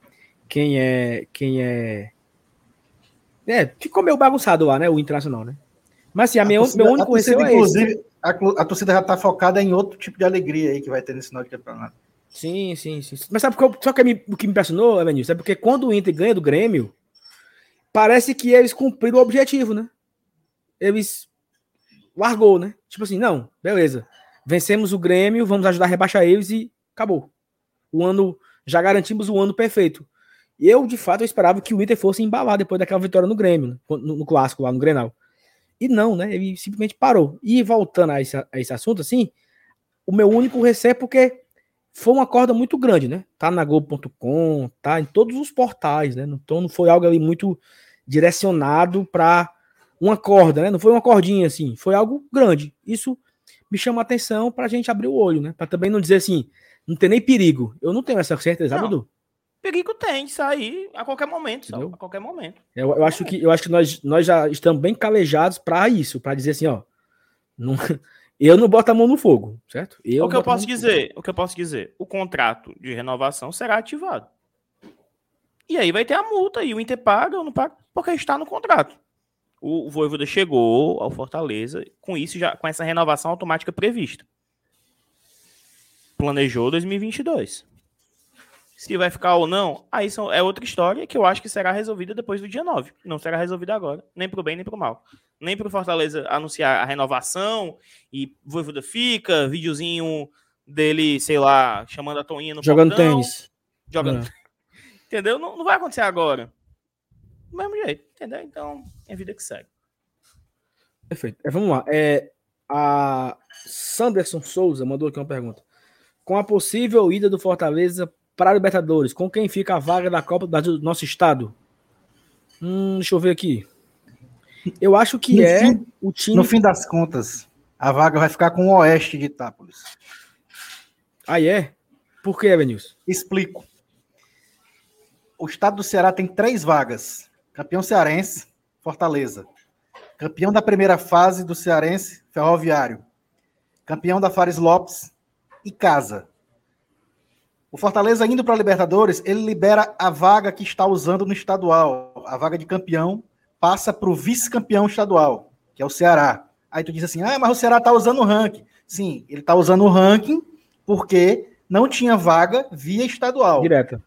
quem é quem é é, ficou meio bagunçado lá, né? O Internacional, né? Mas assim, a, a minha, torcida, meu único receio é Inclusive, a, a, torcida já tá focada em outro tipo de alegria aí que vai ter nesse final de campeonato. Sim, sim, sim. Mas sabe porque, só que me, o que me impressionou, Evanilson, é porque quando o Inter ganha do Grêmio, parece que eles cumpriram o objetivo, né? Eles largou, né? Tipo assim, não, beleza. Vencemos o Grêmio, vamos ajudar a rebaixar eles e acabou. O ano, já garantimos o ano perfeito. Eu, de fato, eu esperava que o Inter fosse embalar depois daquela vitória no Grêmio, né? no, no, clássico lá no Grenal. E não, né? Ele simplesmente parou. E voltando a esse, a esse assunto, assim, o meu único receio é porque foi uma corda muito grande, né? Tá na Globo.com, tá em todos os portais, né? Então não foi algo ali muito direcionado para uma corda, né? Não foi uma cordinha assim, foi algo grande. Isso me chama a atenção para a gente abrir o olho, né? Para também não dizer assim, não tem nem perigo. Eu não tenho essa certeza, não. Dudu? Perigo tem de sair a qualquer momento, só, a qualquer momento. Eu, eu acho que eu acho que nós, nós já estamos bem calejados para isso, para dizer assim, ó, não, <laughs> eu não boto a mão no fogo, certo? Eu o que eu posso dizer, o que eu posso dizer, o contrato de renovação será ativado. E aí vai ter a multa e o Inter paga ou não paga porque está no contrato. O, o Voivoda chegou ao Fortaleza com isso já com essa renovação automática prevista. Planejou 2022. Se vai ficar ou não, aí são, é outra história que eu acho que será resolvida depois do dia 9. Não será resolvida agora, nem pro bem nem pro mal. Nem pro Fortaleza anunciar a renovação e Voivoda fica, videozinho dele, sei lá, chamando a Toninha no Jogando portão, tênis. Jogando. É. <laughs> Entendeu? Não, não vai acontecer agora. Do mesmo jeito, entendeu? Então, é vida que segue. Perfeito. É, vamos lá. É, a Sanderson Souza mandou aqui uma pergunta. Com a possível ida do Fortaleza para a Libertadores, com quem fica a vaga da Copa do nosso estado? Hum, deixa eu ver aqui. Eu acho que no é fim, o time. No fim das contas, a vaga vai ficar com o Oeste de Itápolis. Aí é? Por que, Evanilson? Explico. O estado do Ceará tem três vagas: campeão cearense, Fortaleza. Campeão da primeira fase do Cearense, Ferroviário. Campeão da Fares Lopes e Casa. O Fortaleza indo para a Libertadores, ele libera a vaga que está usando no estadual. A vaga de campeão passa para o vice-campeão estadual, que é o Ceará. Aí tu diz assim: ah, mas o Ceará está usando o ranking. Sim, ele está usando o ranking porque não tinha vaga via estadual. Direta.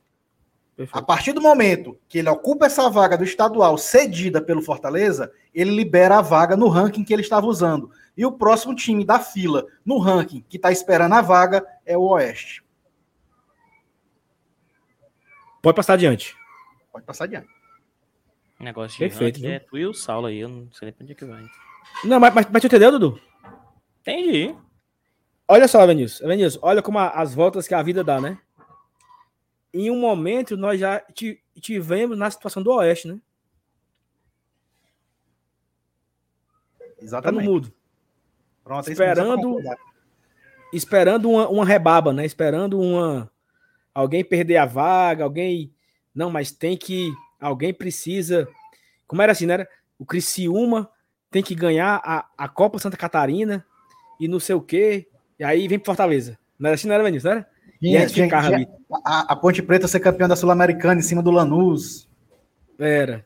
Perfeito. A partir do momento que ele ocupa essa vaga do estadual cedida pelo Fortaleza, ele libera a vaga no ranking que ele estava usando. E o próximo time da fila no ranking que está esperando a vaga é o Oeste. Pode passar adiante. Pode passar adiante. Negócio de Perfeito, é tu e o Saulo aí, eu não sei nem pra onde é que vai. Não, mas, mas, mas tu entendeu, Dudu? Entendi. Olha só, Vinícius. Vinícius, olha como a, as voltas que a vida dá, né? em um momento nós já tivemos na situação do Oeste, né? Exatamente. Tá no mudo. Pronto, esperando esperando uma, uma rebaba, né? Esperando uma alguém perder a vaga, alguém não, mas tem que alguém precisa. Como era assim, né? O Criciúma tem que ganhar a, a Copa Santa Catarina e não sei o quê. E aí vem pro Fortaleza. Não era assim, não era, Vinícius? Não era? e a, gente, a, a Ponte Preta ser campeã da Sul-Americana em cima do Lanús. Era.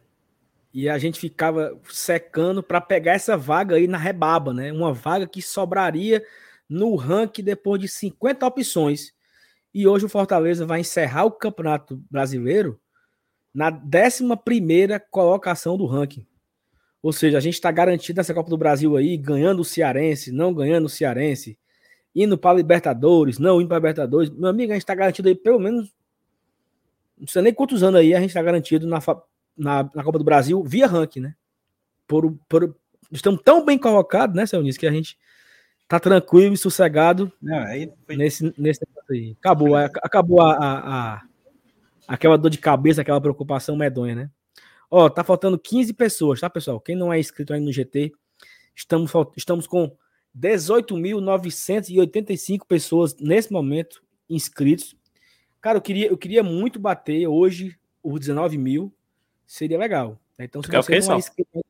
E a gente ficava secando para pegar essa vaga aí na rebaba, né? Uma vaga que sobraria no ranking depois de 50 opções. E hoje o Fortaleza vai encerrar o Campeonato Brasileiro na 11 colocação do ranking. Ou seja, a gente está garantido nessa Copa do Brasil aí, ganhando o Cearense, não ganhando o Cearense, indo para Libertadores, não indo para Libertadores. Meu amigo, a gente está garantido aí pelo menos. Não sei nem quantos anos aí a gente está garantido na, na, na, Copa do Brasil via ranking, né? Por, por, estamos tão bem colocados, né, seu Nis, que a gente tá tranquilo e sossegado não, aí foi... nesse, nesse aí. Acabou, acabou a, a, a, aquela dor de cabeça, aquela preocupação medonha, né? Ó, tá faltando 15 pessoas, tá, pessoal? Quem não é inscrito aí no GT, estamos, estamos com 18.985 pessoas nesse momento inscritos. Cara, eu queria, eu queria muito bater hoje os 19 mil. Seria legal. Né? Então, se você não é inscrito,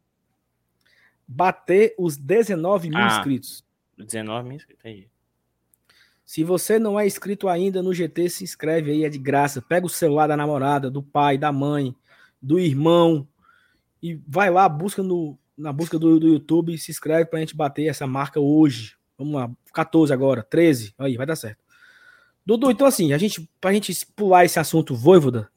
bater os 19 mil ah, inscritos. 19 mil inscritos, aí. Se você não é inscrito ainda no GT, se inscreve aí, é de graça. Pega o celular da namorada, do pai, da mãe, do irmão e vai lá, busca no, na busca do, do YouTube, se inscreve pra gente bater essa marca hoje. Vamos lá, 14 agora, 13, aí, vai dar certo. Dudu, então assim, a gente, pra gente pular esse assunto voivoda,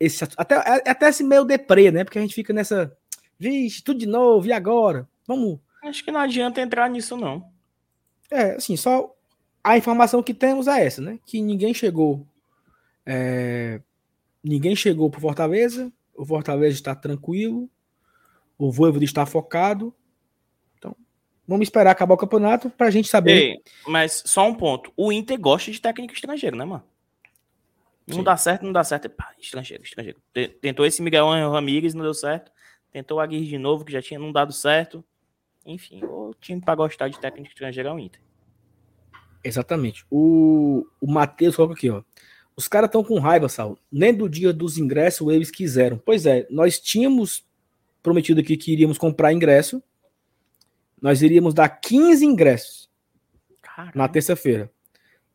esse, até, é, até esse meio deprê, né? Porque a gente fica nessa, vixe, tudo de novo, e agora? Vamos. Acho que não adianta entrar nisso, não. É, assim, só a informação que temos é essa, né? Que ninguém chegou. É, ninguém chegou pro Fortaleza. O Fortaleza está tranquilo. O Voivoda está focado. Então, vamos esperar acabar o campeonato para a gente saber. Ei, mas só um ponto. O Inter gosta de técnico estrangeiro, né, mano? Não Sim. dá certo, não dá certo. Pá, estrangeiro, estrangeiro. Tentou esse Miguel Ramírez, não deu certo. Tentou o Aguirre de novo, que já tinha não dado certo. Enfim, o time para gostar de técnico estrangeiro é o Inter. Exatamente. O, o Matheus coloca aqui, ó. Os caras estão com raiva, Sal. Nem do dia dos ingressos eles quiseram. Pois é, nós tínhamos prometido aqui que iríamos comprar ingresso. Nós iríamos dar 15 ingressos Caramba. na terça-feira.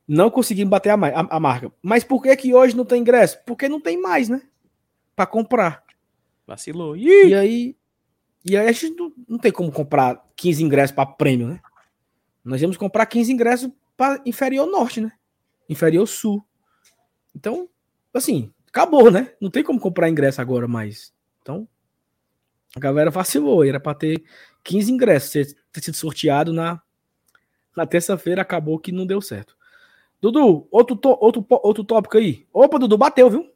Não conseguimos bater a, a, a, marca. Mas por que que hoje não tem ingresso? Porque não tem mais, né? Para comprar. Vacilou. Ih! E aí, e aí a gente não, não tem como comprar 15 ingressos para prêmio, né? Nós íamos comprar 15 ingressos para inferior norte, né? Inferior sul. Então, assim, acabou, né? Não tem como comprar ingresso agora mais. Então, a galera vacilou, era para ter 15 ingressos, ter, ter sido sorteado na, na terça-feira, acabou que não deu certo. Dudu, outro, to, outro, outro tópico aí. Opa, Dudu, bateu, viu?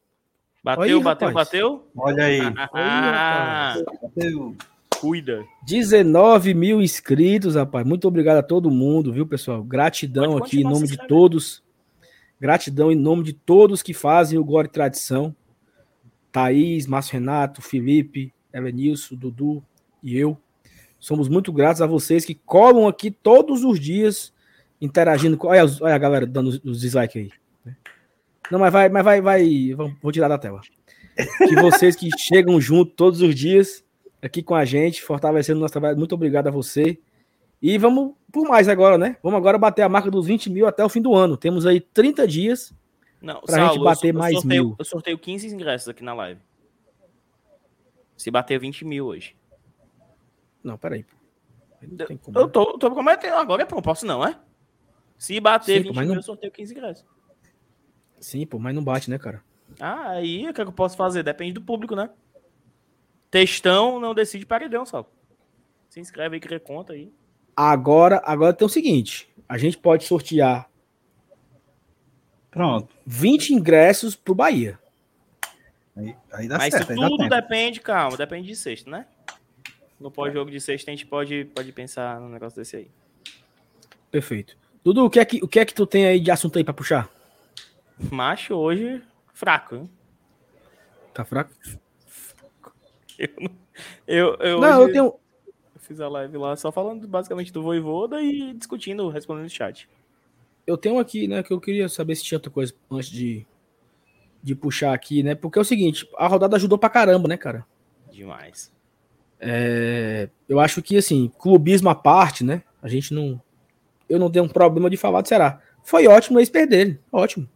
Bateu, aí, bateu, rapaz. bateu? Olha aí. <laughs> Ah, bateu. Cuida. 19 mil inscritos, rapaz. Muito obrigado a todo mundo, viu, pessoal? Gratidão aqui em nome de todos. Gratidão em nome de todos que fazem o Gore Tradição. Thaís, Márcio Renato, Felipe, Elenilson, Dudu e eu. Somos muito gratos a vocês que colam aqui todos os dias, interagindo com. Olha, olha a galera dando os dislikes aí. Não, mas vai, mas vai, vai. Vou tirar da tela. Que vocês que chegam junto todos os dias aqui com a gente, fortalecendo o nosso trabalho. Muito obrigado a você. E vamos por mais agora, né? Vamos agora bater a marca dos 20 mil até o fim do ano. Temos aí 30 dias para a gente bater eu, mais sorteio, mil. Eu sorteio 15 ingressos aqui na live. Se bater 20 mil hoje. Não, peraí. Não como, eu tô, tô prometendo agora, pô, posso não, é? Se bater Sim, 20 pô, mil, não... eu sorteio 15 ingressos. Sim, pô, mas não bate, né, cara? Ah, aí o que, é que eu posso fazer? Depende do público, né? Textão não decide paredão, só. Se inscreve aí, cria conta aí. Agora, agora tem o seguinte: a gente pode sortear Pronto. 20 ingressos pro Bahia. Aí, aí dá Mas certo, tudo depende, calma, depende de sexta, né? No pós-jogo de sexta a gente pode, pode pensar num negócio desse aí. Perfeito. Dudu, o que é que, o que, é que tu tem aí de assunto aí pra puxar? Macho, hoje, fraco, hein? Tá fraco? Eu, eu, eu, não, eu tenho. Eu fiz a live lá só falando basicamente do Voivoda e discutindo, respondendo no chat. Eu tenho aqui, né, que eu queria saber se tinha outra coisa antes de, de puxar aqui, né? Porque é o seguinte, a rodada ajudou pra caramba, né, cara? Demais. É, eu acho que, assim, clubismo à parte, né? A gente não. Eu não tenho um problema de falar do Ceará. Foi ótimo eles perderem. Ótimo.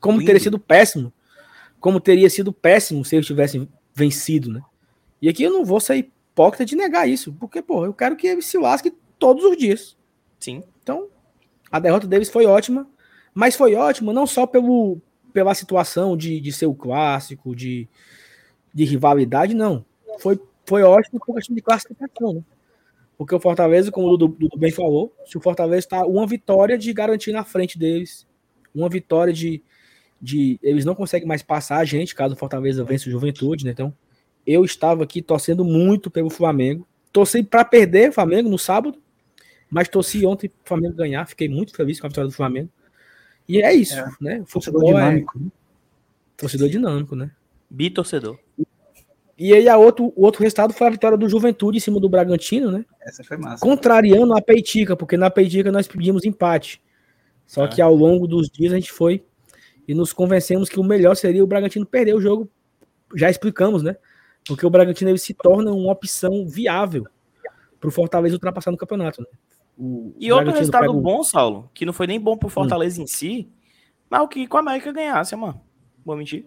Como Lindo. teria sido péssimo. Como teria sido péssimo se eles tivessem vencido, né? E aqui eu não vou ser hipócrita de negar isso, porque, pô, eu quero que ele se lasque todos os dias. Sim. Então, a derrota deles foi ótima, mas foi ótima não só pelo, pela situação de, de ser o clássico, de, de rivalidade, não. Foi, foi ótimo por questão de classificação, né? Porque o Fortaleza, como o Dudu, bem falou, se o Fortaleza está uma vitória de garantir na frente deles, uma vitória de, de. Eles não conseguem mais passar a gente, caso o Fortaleza vença o Juventude, né? Então, eu estava aqui torcendo muito pelo Flamengo. Torci para perder o Flamengo no sábado, mas torci ontem para o Flamengo ganhar. Fiquei muito feliz com a vitória do Flamengo. E é isso, é, né? Torcedor é dinâmico. É... Torcedor dinâmico, né? Bitorcedor. E aí a outro, o outro resultado foi a vitória do Juventude em cima do Bragantino, né? Essa foi massa. Contrariando a Peitica, porque na Peitica nós pedimos empate. Só é. que ao longo dos dias a gente foi e nos convencemos que o melhor seria o Bragantino perder o jogo. Já explicamos, né? Porque o Bragantino ele se torna uma opção viável para o Fortaleza ultrapassar no campeonato. Né? O e outro resultado pega... bom, Saulo, que não foi nem bom para o Fortaleza hum. em si, mas o que com a América ganhasse, mano. Vou mentir.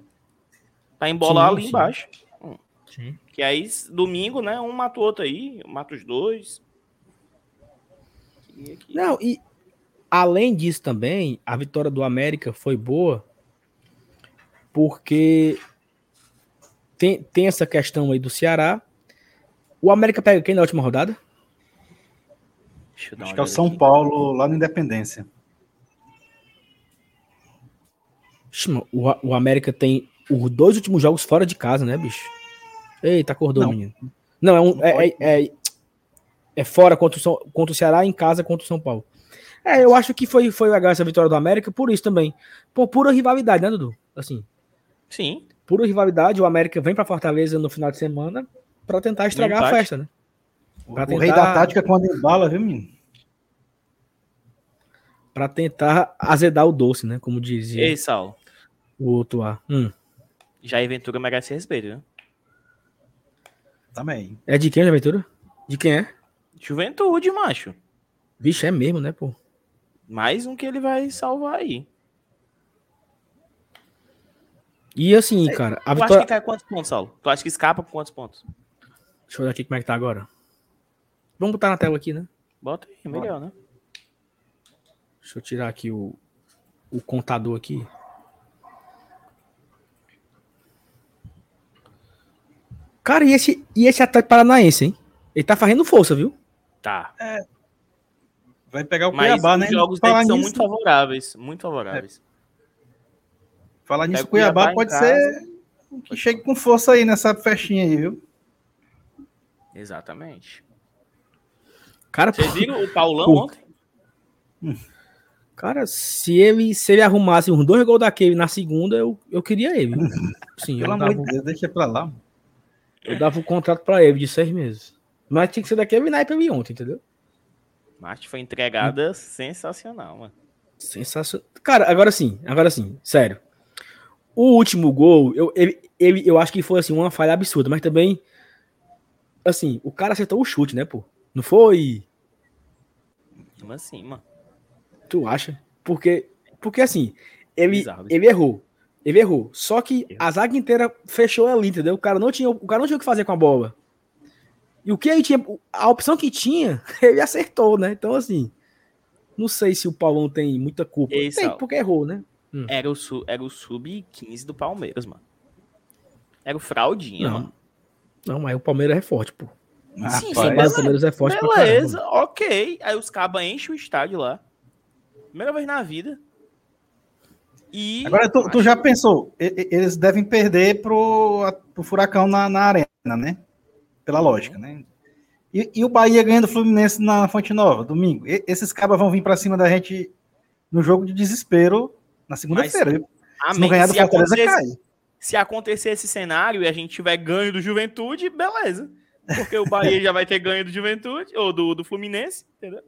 Tá embolar sim, ali sim. embaixo. Hum. Sim. Que aí, domingo, né? Um mata o outro aí, mata os dois. Aqui, aqui. Não, e além disso também, a vitória do América foi boa porque tem, tem essa questão aí do Ceará. O América pega quem na última rodada? Acho que é o São aqui. Paulo, lá na Independência. O, o América tem os dois últimos jogos fora de casa, né, bicho? Eita, acordou, Não. menino. Não, é, um, é, é, é, é, fora contra o, São, contra o Ceará, em casa contra o São Paulo. É, eu acho que foi, foi legal essa vitória do América por isso também. Por pura rivalidade, né, Dudu? Assim. Sim pura rivalidade, o América vem para Fortaleza no final de semana para tentar estragar a festa, né? Pra o tentar... rei da tática quando embala, viu, menino? Para tentar azedar o doce, né? Como dizia. Ei, Sal. O outro lá. Hum. Jair Ventura merece respeito, né? Também. É de quem, Jair Ventura? De quem é? Juventude, macho. Vixe, é mesmo, né, pô? Mais um que ele vai salvar aí. E assim, cara. A tu vitória... acha que cai quantos pontos, Saulo? Tu acha que escapa por quantos pontos? Deixa eu olhar aqui como é que tá agora. Vamos botar na tela aqui, né? Bota aí, melhor, né? Deixa eu tirar aqui o, o contador aqui. Cara, e esse, e esse ataque paranaense, hein? Ele tá fazendo força, viu? Tá. É. Vai pegar o Mas Cuiabá, né? Os jogos dele são muito favoráveis. Muito favoráveis. É. Falar nisso, Cuiabá, Cuiabá pode ser que chegue com força aí nessa festinha aí, viu? Exatamente. Cara, Vocês viram o Paulão pô. ontem? Cara, se ele, se ele arrumasse uns dois gols daquele na segunda, eu, eu queria ele. Sim, Pelo amor de Deus, deixa pra lá. Eu dava o um contrato pra ele de seis meses. Mas tinha que ser daquele naipe ali ontem, entendeu? Marte foi entregada hum. sensacional, mano. Sensacional. Cara, agora sim, agora sim, sério. O último gol, eu, ele, ele, eu acho que foi assim, uma falha absurda, mas também. Assim, o cara acertou o chute, né, pô? Não foi. Como assim, mano? Tu acha? Porque, porque assim, ele, ele errou. Ele errou. Só que a zaga inteira fechou ali, entendeu? O cara não tinha, o cara não tinha o que fazer com a bola. E o que ele tinha, a opção que tinha, <laughs> ele acertou, né? Então, assim, não sei se o Paulão tem muita culpa. Ei, tem, porque errou, né? Hum. era o, era o sub-15 do Palmeiras, mano. Era o fraldinha, não. mano. Não, mas o Palmeiras é forte, pô. Ah, sim, sim, beleza, o Palmeiras é forte Beleza, ok. Aí os cabas enchem o estádio lá. Primeira vez na vida. E. Agora, tu, tu já pensou? Eles devem perder pro, pro Furacão na, na arena, né? Pela lógica, né? E, e, o Bahia ganhando o Fluminense na Fonte Nova, domingo. E, esses cabas vão vir para cima da gente no jogo de desespero na segunda-feira. Se não ganhar do Fortaleza, cai. Se acontecer esse cenário e a gente tiver ganho do Juventude, beleza. Porque o Bahia já vai ter ganho do Juventude, ou do, do Fluminense, entendeu?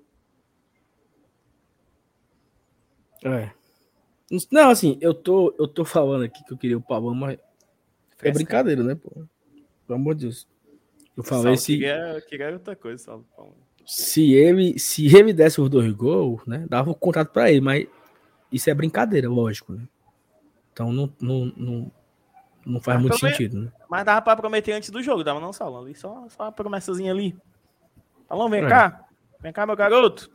É. Não, assim, eu tô, eu tô falando aqui que eu queria o Pavão, mas é brincadeira, né, pô? Pelo amor de Deus. Eu falei se. Queria, queria outra coisa. Se ele, se ele desse os dois gols, né? Dava o contrato para ele, mas isso é brincadeira, lógico, né? Então não, não, não, não faz mas muito sentido, né? Mas dava pra prometer antes do jogo, dava não, Salão. Ali só, só uma promessazinha ali. Salão, vem é. cá. Vem cá, meu garoto.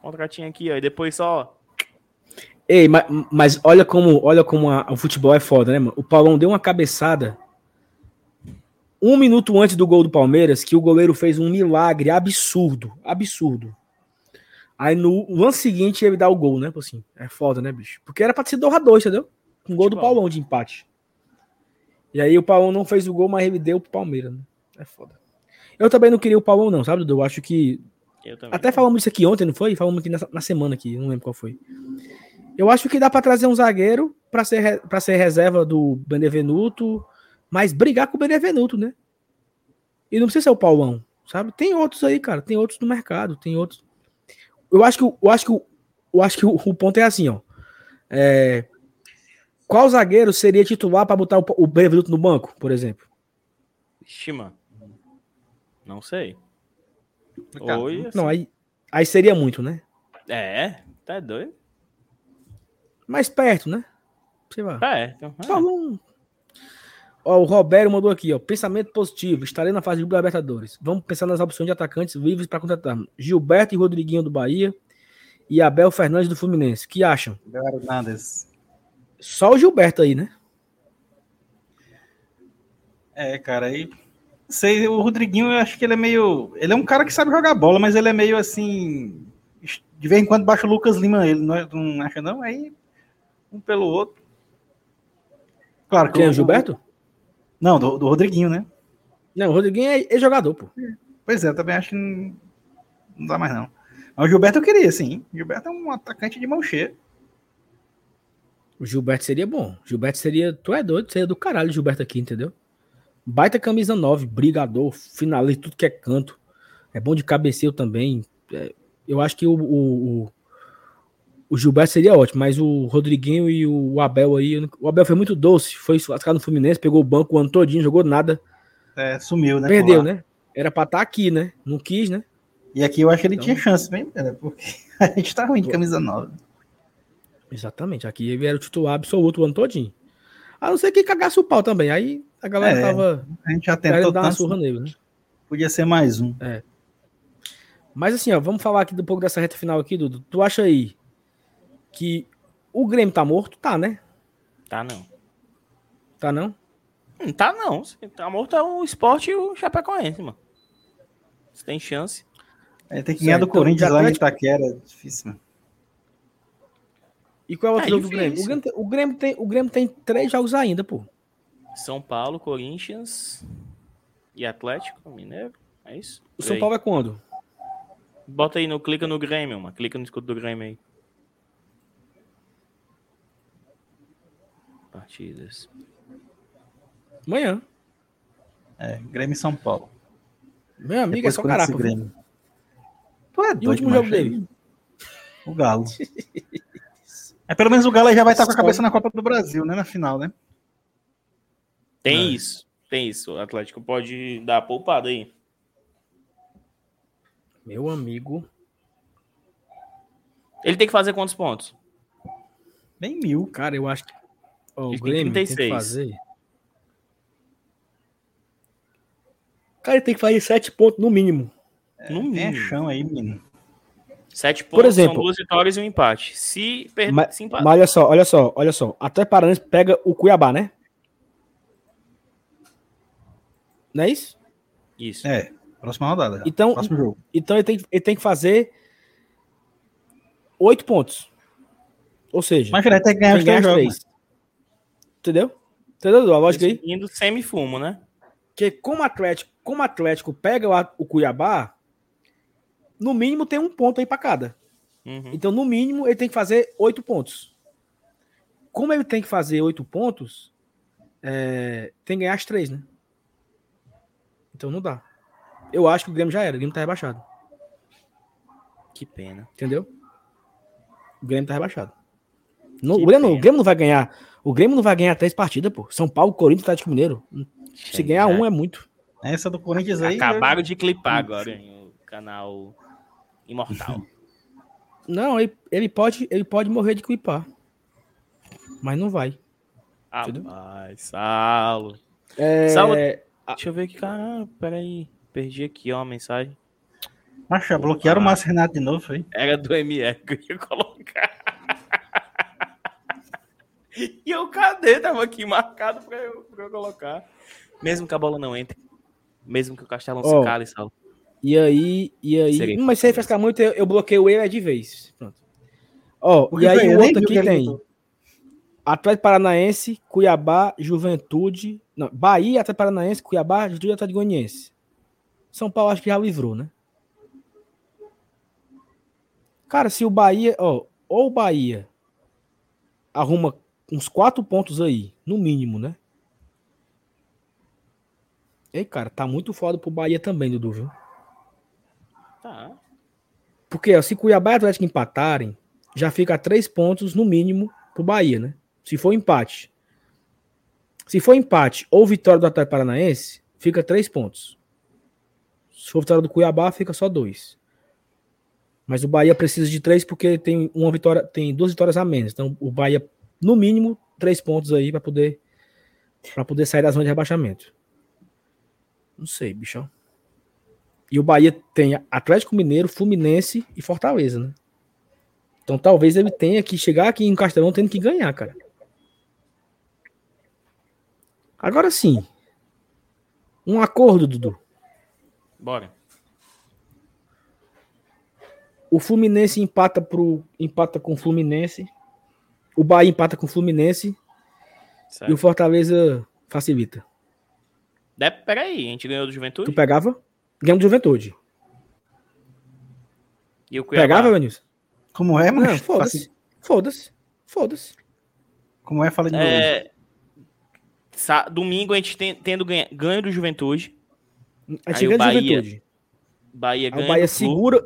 Contratinho aqui, ó. E depois só. Ei, mas, mas olha como, olha como a, o futebol é foda, né, mano? O Paulão deu uma cabeçada um minuto antes do gol do Palmeiras, que o goleiro fez um milagre absurdo, absurdo. Aí no lance seguinte ele dá o gol, né? Assim, é foda, né, bicho? Porque era pra ser 2 a 2 entendeu? Um gol do Paulão de empate. E aí o Paulão não fez o gol, mas ele deu pro Palmeiras, né? É foda. Eu também não queria o Paulão, não, sabe, Dudu? Eu acho que. Eu Até falamos isso aqui ontem, não foi? Falamos aqui na, na semana aqui, não lembro qual foi. Eu acho que dá para trazer um zagueiro para ser, pra ser reserva do Benevenuto mas brigar com o Benevenuto, né? E não precisa ser o Paulão, sabe? Tem outros aí, cara. Tem outros no mercado, tem outros. Eu acho que, eu acho que, eu acho que o, o ponto é assim, ó. É, qual zagueiro seria titular para botar o, o Benevenuto no banco, por exemplo? Ixi, mano. Não sei. Oi, assim. Não, aí, aí seria muito, né? É, tá doido. Mais perto, né? Vai. Perto. É. Paulão, Ó, o Roberto mandou aqui, ó. Pensamento positivo. Estarei na fase de Libertadores. Vamos pensar nas opções de atacantes livres para contratar. Gilberto e Rodriguinho do Bahia e Abel Fernandes do Fluminense. que acham? Hernandes. Só o Gilberto aí, né? É, cara, aí. Sei, o Rodriguinho, eu acho que ele é meio. Ele é um cara que sabe jogar bola, mas ele é meio assim. De vez em quando baixa o Lucas Lima, ele não, é, não acha, não? Aí, um pelo outro. Claro que Quem é o Gilberto? Não, do, do Rodriguinho, né? Não, o Rodriguinho é, é jogador, pô. Pois é, eu também acho que não, não dá mais não. Mas o Gilberto eu queria, sim. O Gilberto é um atacante de mão cheia. O Gilberto seria bom. O Gilberto seria. Tu é doido, seria do caralho o Gilberto aqui, entendeu? Baita camisa 9, brigador, finalista, tudo que é canto. É bom de cabeceio também. É, eu acho que o, o, o Gilberto seria ótimo, mas o Rodriguinho e o Abel aí. O Abel foi muito doce, foi lascado no Fluminense, pegou o banco o ano todinho, jogou nada. É, sumiu, né? Perdeu, né? Era pra estar tá aqui, né? Não quis, né? E aqui eu acho que ele então... tinha chance, bem, né? porque <laughs> a gente tá ruim de camisa nova. Exatamente, aqui ele era o titular absoluto o ano todinho. A não ser que cagasse o pau também. Aí a galera é, tava. A gente já tentou dar uma surra nele, né? Podia ser mais um. É. Mas assim, ó, vamos falar aqui um pouco dessa reta final aqui, Dudu. Tu acha aí que o Grêmio tá morto? Tá, né? Tá não. Tá não? Não tá não. Tá morto é o esporte e o Chapecoense, mano. Você tem chance. É, tem que ganhar do então, Corinthians lá em Itaquera. É difícil, mano. E qual é o outro é jogo do Grêmio? O Grêmio, tem, o, Grêmio tem, o Grêmio tem três jogos ainda, pô. São Paulo, Corinthians e Atlético Mineiro. É isso? O São Paulo é quando? Bota aí, no, clica no Grêmio, mano. Clica no escudo do Grêmio aí. Partidas. Amanhã. É, Grêmio e São Paulo. Meu amigo, Depois é só caraca. Grêmio. Tu é doido, e o último jogo dele? O Galo. é, pelo menos o Galo já vai estar com a cabeça na Copa do Brasil, né? Na final, né? Tem é. isso. Tem isso. O Atlético pode dar poupada aí. Meu amigo. Ele tem que fazer quantos pontos? Bem mil. Cara, eu acho que Oh, o Grêmio 36. tem que fazer. Cara, ele tem que fazer 7 pontos no mínimo. É, no mínimo. chão aí, menino. Sete pontos Por exemplo, são duas vitórias e um empate. Se perder, mas, se empate. Mas olha só, olha só, olha só. Até Paranaense pega o Cuiabá, né? Não é isso? Isso. É, próxima rodada. Então, Próximo jogo. então ele, tem, ele tem que fazer oito pontos. Ou seja, mas ele tem que ganhar os três jogos. Entendeu? Entendeu a lógica aí? Indo semifumo, né? Porque como Atlético, como Atlético pega o, o Cuiabá, no mínimo tem um ponto aí para cada. Uhum. Então, no mínimo, ele tem que fazer oito pontos. Como ele tem que fazer oito pontos, é, tem que ganhar as três, né? Então não dá. Eu acho que o Grêmio já era, o Grêmio tá rebaixado. Que pena. Entendeu? O Grêmio tá rebaixado. No, o, Grêmio, o, Grêmio, não vai ganhar. O Grêmio não vai ganhar três partidas, pô. São Paulo, Corinthians e Atlético Mineiro. Se ganhar um é muito. Essa do Corinthians aí. Acabaram de clipar agora em o canal Imortal. <laughs> Não, ele, ele, pode, ele pode morrer de clipar. Mas não vai. Ah, vai, Saulo. É... Saulo, deixa eu ver aqui. Caramba, peraí. Perdi aqui, ó, a mensagem. Macha, bloquearam o Márcio Renato de novo, foi? Era do MR <laughs> que eu ia colocar. <laughs> e eu, cadê? Tava aqui marcado pra eu, pra eu colocar. Mesmo que a bola não entre. Mesmo que o Castelão oh, se cale, Saulo. E aí, e aí. Seria mas se ele frescar muito, eu, eu bloqueio ele de vez. Pronto. Ó, oh, e aí o outro aqui tem. Atlético Paranaense, Cuiabá, Juventude. Não, Bahia, Atlético Paranaense, Cuiabá, Juventude e Atlético Goianiense. São Paulo acho que já livrou, né? Cara, se o Bahia, ó, ou o Bahia arruma uns quatro pontos aí, no mínimo, né? Ei, cara, tá muito foda pro Bahia também, Dudu, viu? Tá. Porque ó, se Cuiabá e Atlético empatarem, já fica três pontos no mínimo pro Bahia, né? Se for empate. Se for empate ou vitória do Atlético Paranaense, fica três pontos. Se for vitória do Cuiabá, fica só dois. Mas o Bahia precisa de três porque tem uma vitória, tem duas vitórias a menos. Então o Bahia, no mínimo, três pontos aí para poder para poder sair da zona de rebaixamento. Não sei, bichão. E o Bahia tem Atlético Mineiro, Fluminense e Fortaleza, né? Então talvez ele tenha que chegar aqui em Castelão tendo que ganhar, cara. Agora sim. Um acordo, Dudu. Bora. O Fluminense empata pro empata com o Fluminense. O Bahia empata com o Fluminense. Certo. E o Fortaleza facilita. De, peraí, a gente ganhou do Juventude? Tu pegava? Ganhamos do Juventude. E o Cuiabá? Pegava, Vinícius? Como é, mano? Foda-se. Foda-se. Foda-se. Como é? Fala de é... novo. Domingo a gente tem, tendo ganho, ganho do Juventude. A gente ganha do Juventude. Bahia ganha. O Bahia segura.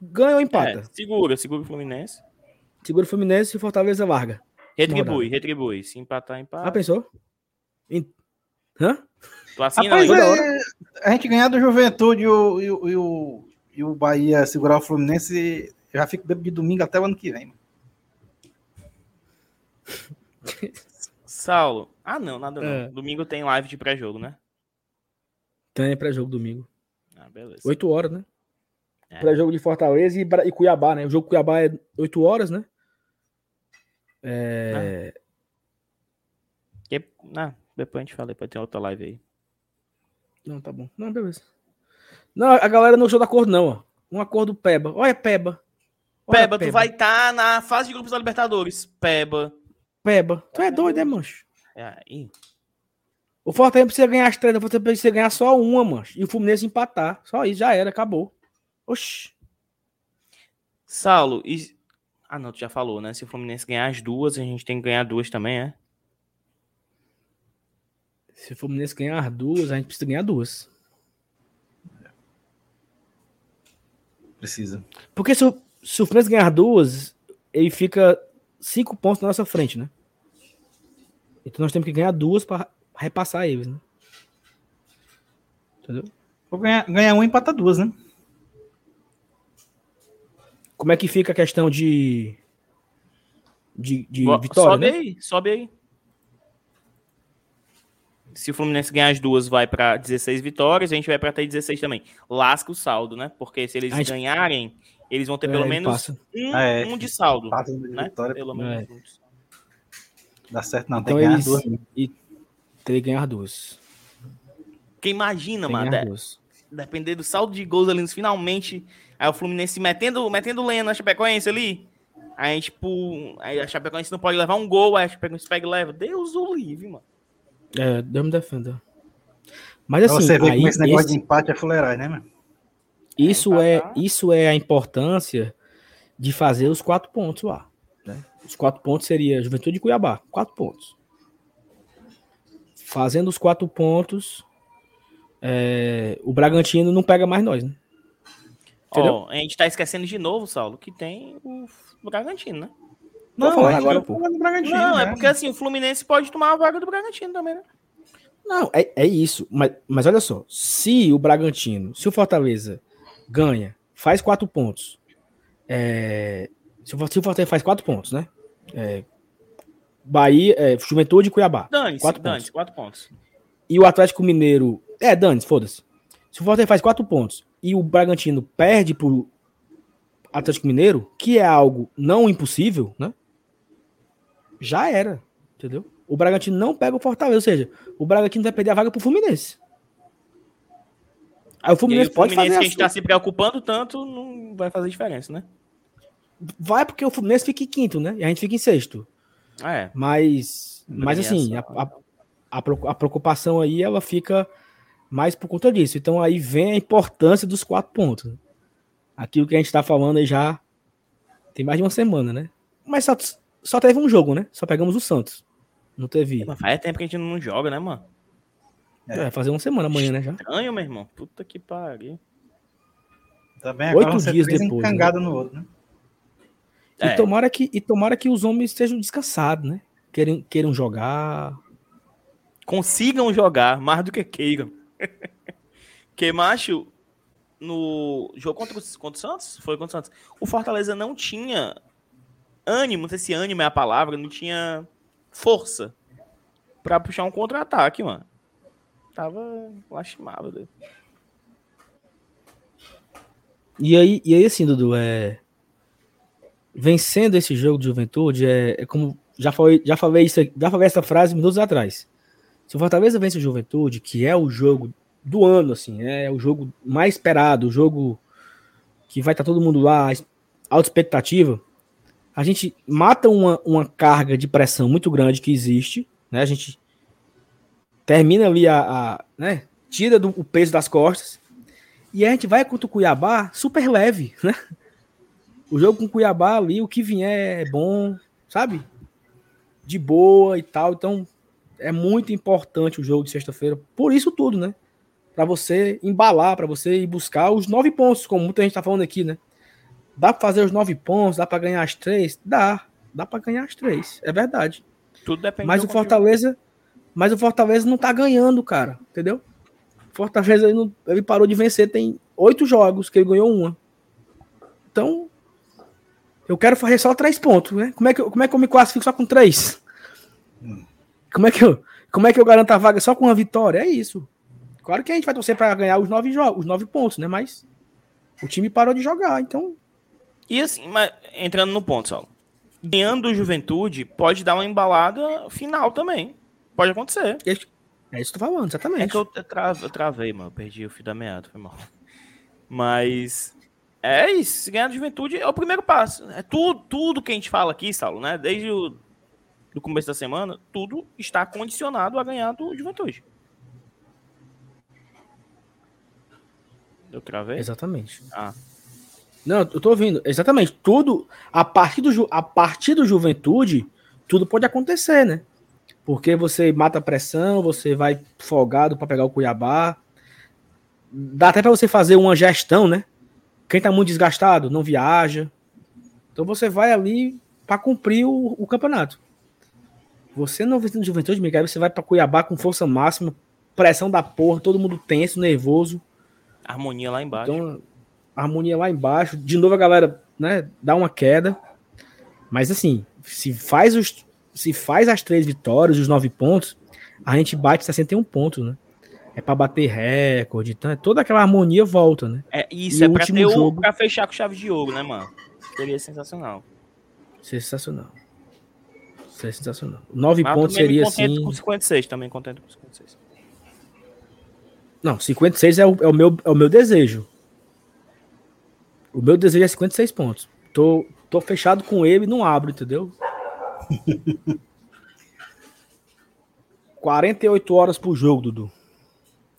Ganha ou empata? É, segura, segura o Fluminense. Segura o Fluminense e Fortaleza larga. Retribui, retribui. Se empatar, empata. Ah, pensou? Hã? Tu assina Rapaz, é, a gente ganhar do Juventude e o, e, o, e, o, e o Bahia segurar o Fluminense, já fico bebo de domingo até o ano que vem. Saulo. Ah, não, nada não. É. Domingo tem live de pré-jogo, né? Tem pré-jogo domingo. Ah, beleza. 8 horas, né? É. Pré-jogo de Fortaleza e, e, Cuiabá, né? O jogo Cuiabá é 8 horas, né? É... Ah. Que... Ah, depois a gente fala, depois tem outra live aí. Não, tá bom. Não, beleza. Não, a galera não joga da cor, não, ó. Um acordo Peba. Olha, Peba. Olha, Peba, Peba, tu vai estar tá na fase de grupos da Libertadores. Peba. Peba. Tu é doido, é, mancho? É aí. O Fortaleza precisa ganhar as três, o Fortaleza precisa ganhar só uma, mancho. E o Fluminense empatar. Só isso, já era, acabou. Oxi. Saulo, e... ah não, tu já falou, né? Se o Fluminense ganhar as duas, a gente tem que ganhar duas também, é? Se o Fluminense ganhar duas, a gente precisa ganhar duas. Precisa. Porque se o, se o Fluminense ganhar duas, ele fica cinco pontos na nossa frente, né? Então nós temos que ganhar duas para repassar eles, né? Entendeu? Vou ganhar, ganhar um e empatar duas, né? Como é que fica a questão de. De, de vitória? Sobe né? aí, sobe aí se o Fluminense ganhar as duas, vai para 16 vitórias, a gente vai para ter 16 também. Lasca o saldo, né? Porque se eles gente... ganharem eles vão ter é, pelo menos um, ah, é. um, de saldo. né? vitória, pelo menos é. um de saldo. Dá certo não, então tem que ganhar duas. E tem que ganhar duas. Porque imagina, tem mano, de, depender do saldo de gols ali, finalmente, aí o Fluminense metendo, metendo lenha na Chapecoense ali, aí tipo, aí a Chapecoense não pode levar um gol, aí a Chapecoense pega e leva. Deus o livre, mano. É, Deus me defenda. Mas assim, você vê aí, como esse negócio esse... de empate é fuleirais, né, mano? Isso é, isso é a importância de fazer os quatro pontos lá. Né? Os quatro pontos seria Juventude de Cuiabá, quatro pontos. Fazendo os quatro pontos, é, o Bragantino não pega mais nós, né? Oh, a gente tá esquecendo de novo, Saulo, que tem o Bragantino, né? Não, falando agora, pô. Não, é né? é porque assim, o Fluminense pode tomar a vaga do Bragantino também, né? Não, é, é isso. Mas, mas olha só, se o Bragantino, se o Fortaleza ganha, faz quatro pontos. É, se, o, Fortaleza faz quatro pontos, né? É, Bahia, é, Juventude e Cuiabá. Dane, quatro, Dane, pontos. quatro pontos. E o Atlético Mineiro. É, Dane, foda-se. Se o Fortaleza faz quatro pontos e o Bragantino perde pro Atlético Mineiro, que é algo não impossível, né? Já era, entendeu? O Bragantino não pega o Fortaleza, ou seja, o Bragantino vai perder a vaga pro Fluminense. Aí o Fluminense, aí, o Fluminense pode fazer que a gente tá se preocupando tanto, não vai fazer diferença, né? Vai porque o Fluminense fica em quinto, né? E a gente fica em sexto. É. Mas, mas assim, a, a, a preocupação aí, ela fica mais por conta disso. Então aí vem a importância dos quatro pontos. Aquilo que a gente tá falando aí já tem mais de uma semana, né? Mas só, só teve um jogo, né? Só pegamos o Santos. Não teve. Mas faz tempo que a gente não joga, né, mano? É, vai fazer uma semana amanhã, né? Já. Estranho, meu irmão. Puta que pariu. Também Oito dias depois. Né? No outro, né? E, é. tomara que, e tomara que os homens estejam descansados, né? Queiram, queiram jogar. Consigam jogar mais do que queiram. <laughs> que, macho, no jogo contra, o, contra o Santos, foi contra o Santos, o Fortaleza não tinha ânimo, não sei se ânimo é a palavra, não tinha força para puxar um contra-ataque, mano tava lastimado. E aí, e aí, assim, Dudu, é. Vencendo esse jogo de juventude, é, é como. Já falei, já, falei isso, já falei essa frase minutos atrás. Se o Fortaleza vence o Juventude, que é o jogo do ano, assim, é o jogo mais esperado, o jogo que vai estar tá todo mundo lá, alta expectativa, a gente mata uma, uma carga de pressão muito grande que existe, né? A gente termina ali a, a né? Tira do, o peso das costas. E a gente vai contra o Cuiabá super leve, <laughs> né? O jogo com o Cuiabá ali, o que vier é bom, sabe? De boa e tal. Então, é muito importante o jogo de sexta-feira. Por isso tudo, né? Para você embalar, para você ir buscar os nove pontos, como muita gente tá falando aqui, né? Dá para fazer os nove pontos, dá para ganhar as três? Dá. Dá para ganhar as três, é verdade. Tudo depende Mas o Fortaleza, mas o Fortaleza não tá ganhando, cara. Entendeu? Fortaleza ele, não, ele parou de vencer, tem oito jogos que ele ganhou uma. Então, eu quero fazer só três pontos, né? Como é que, como é que eu me classifico só com três? Como é que eu, como é que eu garanto a vaga só com uma vitória? É isso. Claro que a gente vai torcer para ganhar os nove jogos, os nove pontos, né? Mas o time parou de jogar, então. E assim, mas, entrando no ponto, Saulo. Ganhando o Juventude pode dar uma embalada final também. Pode acontecer. É isso que eu tô falando, exatamente. É que eu, tra eu travei, mano. Eu perdi o fio da meada, foi mal. Mas é isso. Se ganhar de juventude é o primeiro passo. É tudo, tudo que a gente fala aqui, Saulo, né? Desde o do começo da semana, tudo está condicionado a ganhar do juventude. Eu travei? Exatamente. Ah. Não, eu tô ouvindo. Exatamente. Tudo, a partir do, a partir do juventude, tudo pode acontecer, né? Porque você mata a pressão, você vai folgado para pegar o Cuiabá. Dá até para você fazer uma gestão, né? Quem tá muito desgastado não viaja. Então você vai ali para cumprir o, o, campeonato. Você não vem no Juventude, Miguel, você vai para Cuiabá com força máxima, pressão da porra, todo mundo tenso, nervoso. Harmonia lá embaixo. Então, harmonia lá embaixo. De novo a galera, né, dá uma queda. Mas assim, se faz os se faz as três vitórias, os nove pontos, a gente bate 61 pontos, né? é para bater recorde, então, toda aquela harmonia volta, né? É, isso e é para ter jogo... o, pra fechar com chave de ouro, né, mano? Seria sensacional. Sensacional. Seria sensacional. Nove Mas pontos seria assim. com 56, também contento com 56. Não, 56 é o, é o, meu, é o meu desejo. O meu desejo é 56 pontos. Tô, tô fechado com ele e não abro, entendeu? <laughs> 48 horas pro jogo, Dudu.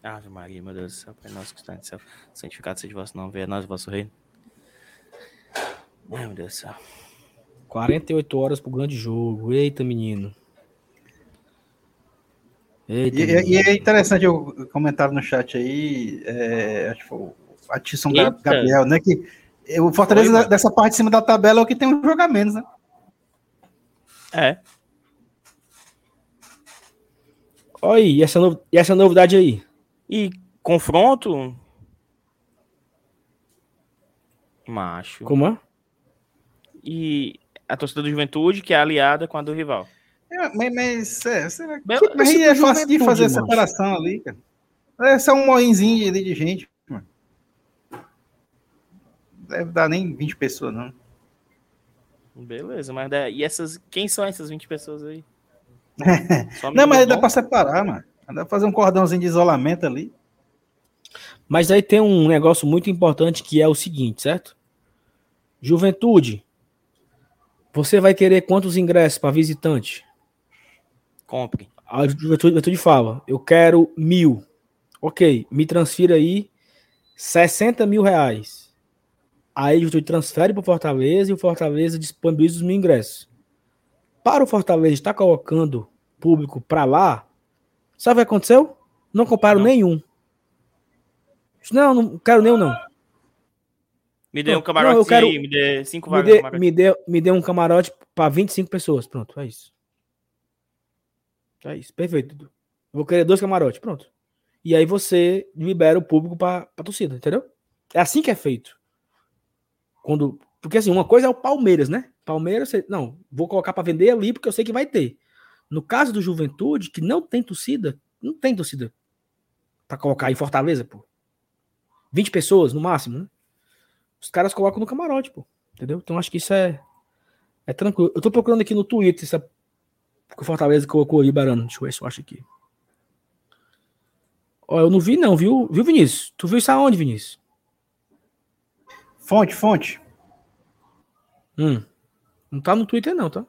Ave Maria, meu Deus do céu, Pai nosso que está no céu, santificado seja o vosso nome, venha nós o vosso reino. Ai, meu Deus do céu. 48 horas pro grande jogo. Eita, menino. Eita, e, menino. e, é interessante o comentário no chat aí, é, acho que foi o Atisson Gabriel, né? Que o Fortaleza Oi, dessa parte de cima da tabela é o que tem um jogo a menos, né? É. Olha aí, e essa, no... e essa novidade aí? E confronto. Macho. Como é? E a torcida do Juventude, que é aliada com a do rival. É, mas, mas, é, será que, mas aí é fácil de fazer a separação ali, cara. É só um moinzinho ali de gente, mano. Deve dar nem 20 pessoas, não. Beleza, mas e essas. Quem são essas 20 pessoas aí? <laughs> não, mas dá pra separar, mano. Dá pra fazer um cordãozinho de isolamento ali. Mas aí tem um negócio muito importante que é o seguinte, certo? Juventude, você vai querer quantos ingressos para visitante? Compre. A juventude, fala, eu quero mil. Ok, me transfira aí 60 mil reais. Aí a juventude transfere para o Fortaleza e o Fortaleza disponibiliza os mil ingressos. Para o Fortaleza estar colocando público para lá, Sabe o que aconteceu? Não comparo não. nenhum. Não, não quero nenhum, não. Me dê um camarote não, eu quero, me dê cinco me vagas. Dê, me, dê, me dê um camarote para 25 pessoas. Pronto, é isso. É isso, perfeito. Vou querer dois camarotes, pronto. E aí você libera o público para a torcida, entendeu? É assim que é feito. Quando, porque assim, uma coisa é o Palmeiras, né? Palmeiras, não, vou colocar para vender ali porque eu sei que vai ter. No caso do Juventude, que não tem torcida, não tem torcida para colocar em Fortaleza, pô. 20 pessoas no máximo, né? Os caras colocam no camarote, pô. Entendeu? Então acho que isso é é tranquilo. Eu tô procurando aqui no Twitter essa que o Fortaleza colocou aí, Barano. Deixa eu ver se eu acho aqui. Ó, eu não vi não, viu? Viu, Vinícius? Tu viu isso aonde, Vinícius? Fonte, fonte. Hum. Não tá no Twitter não, tá?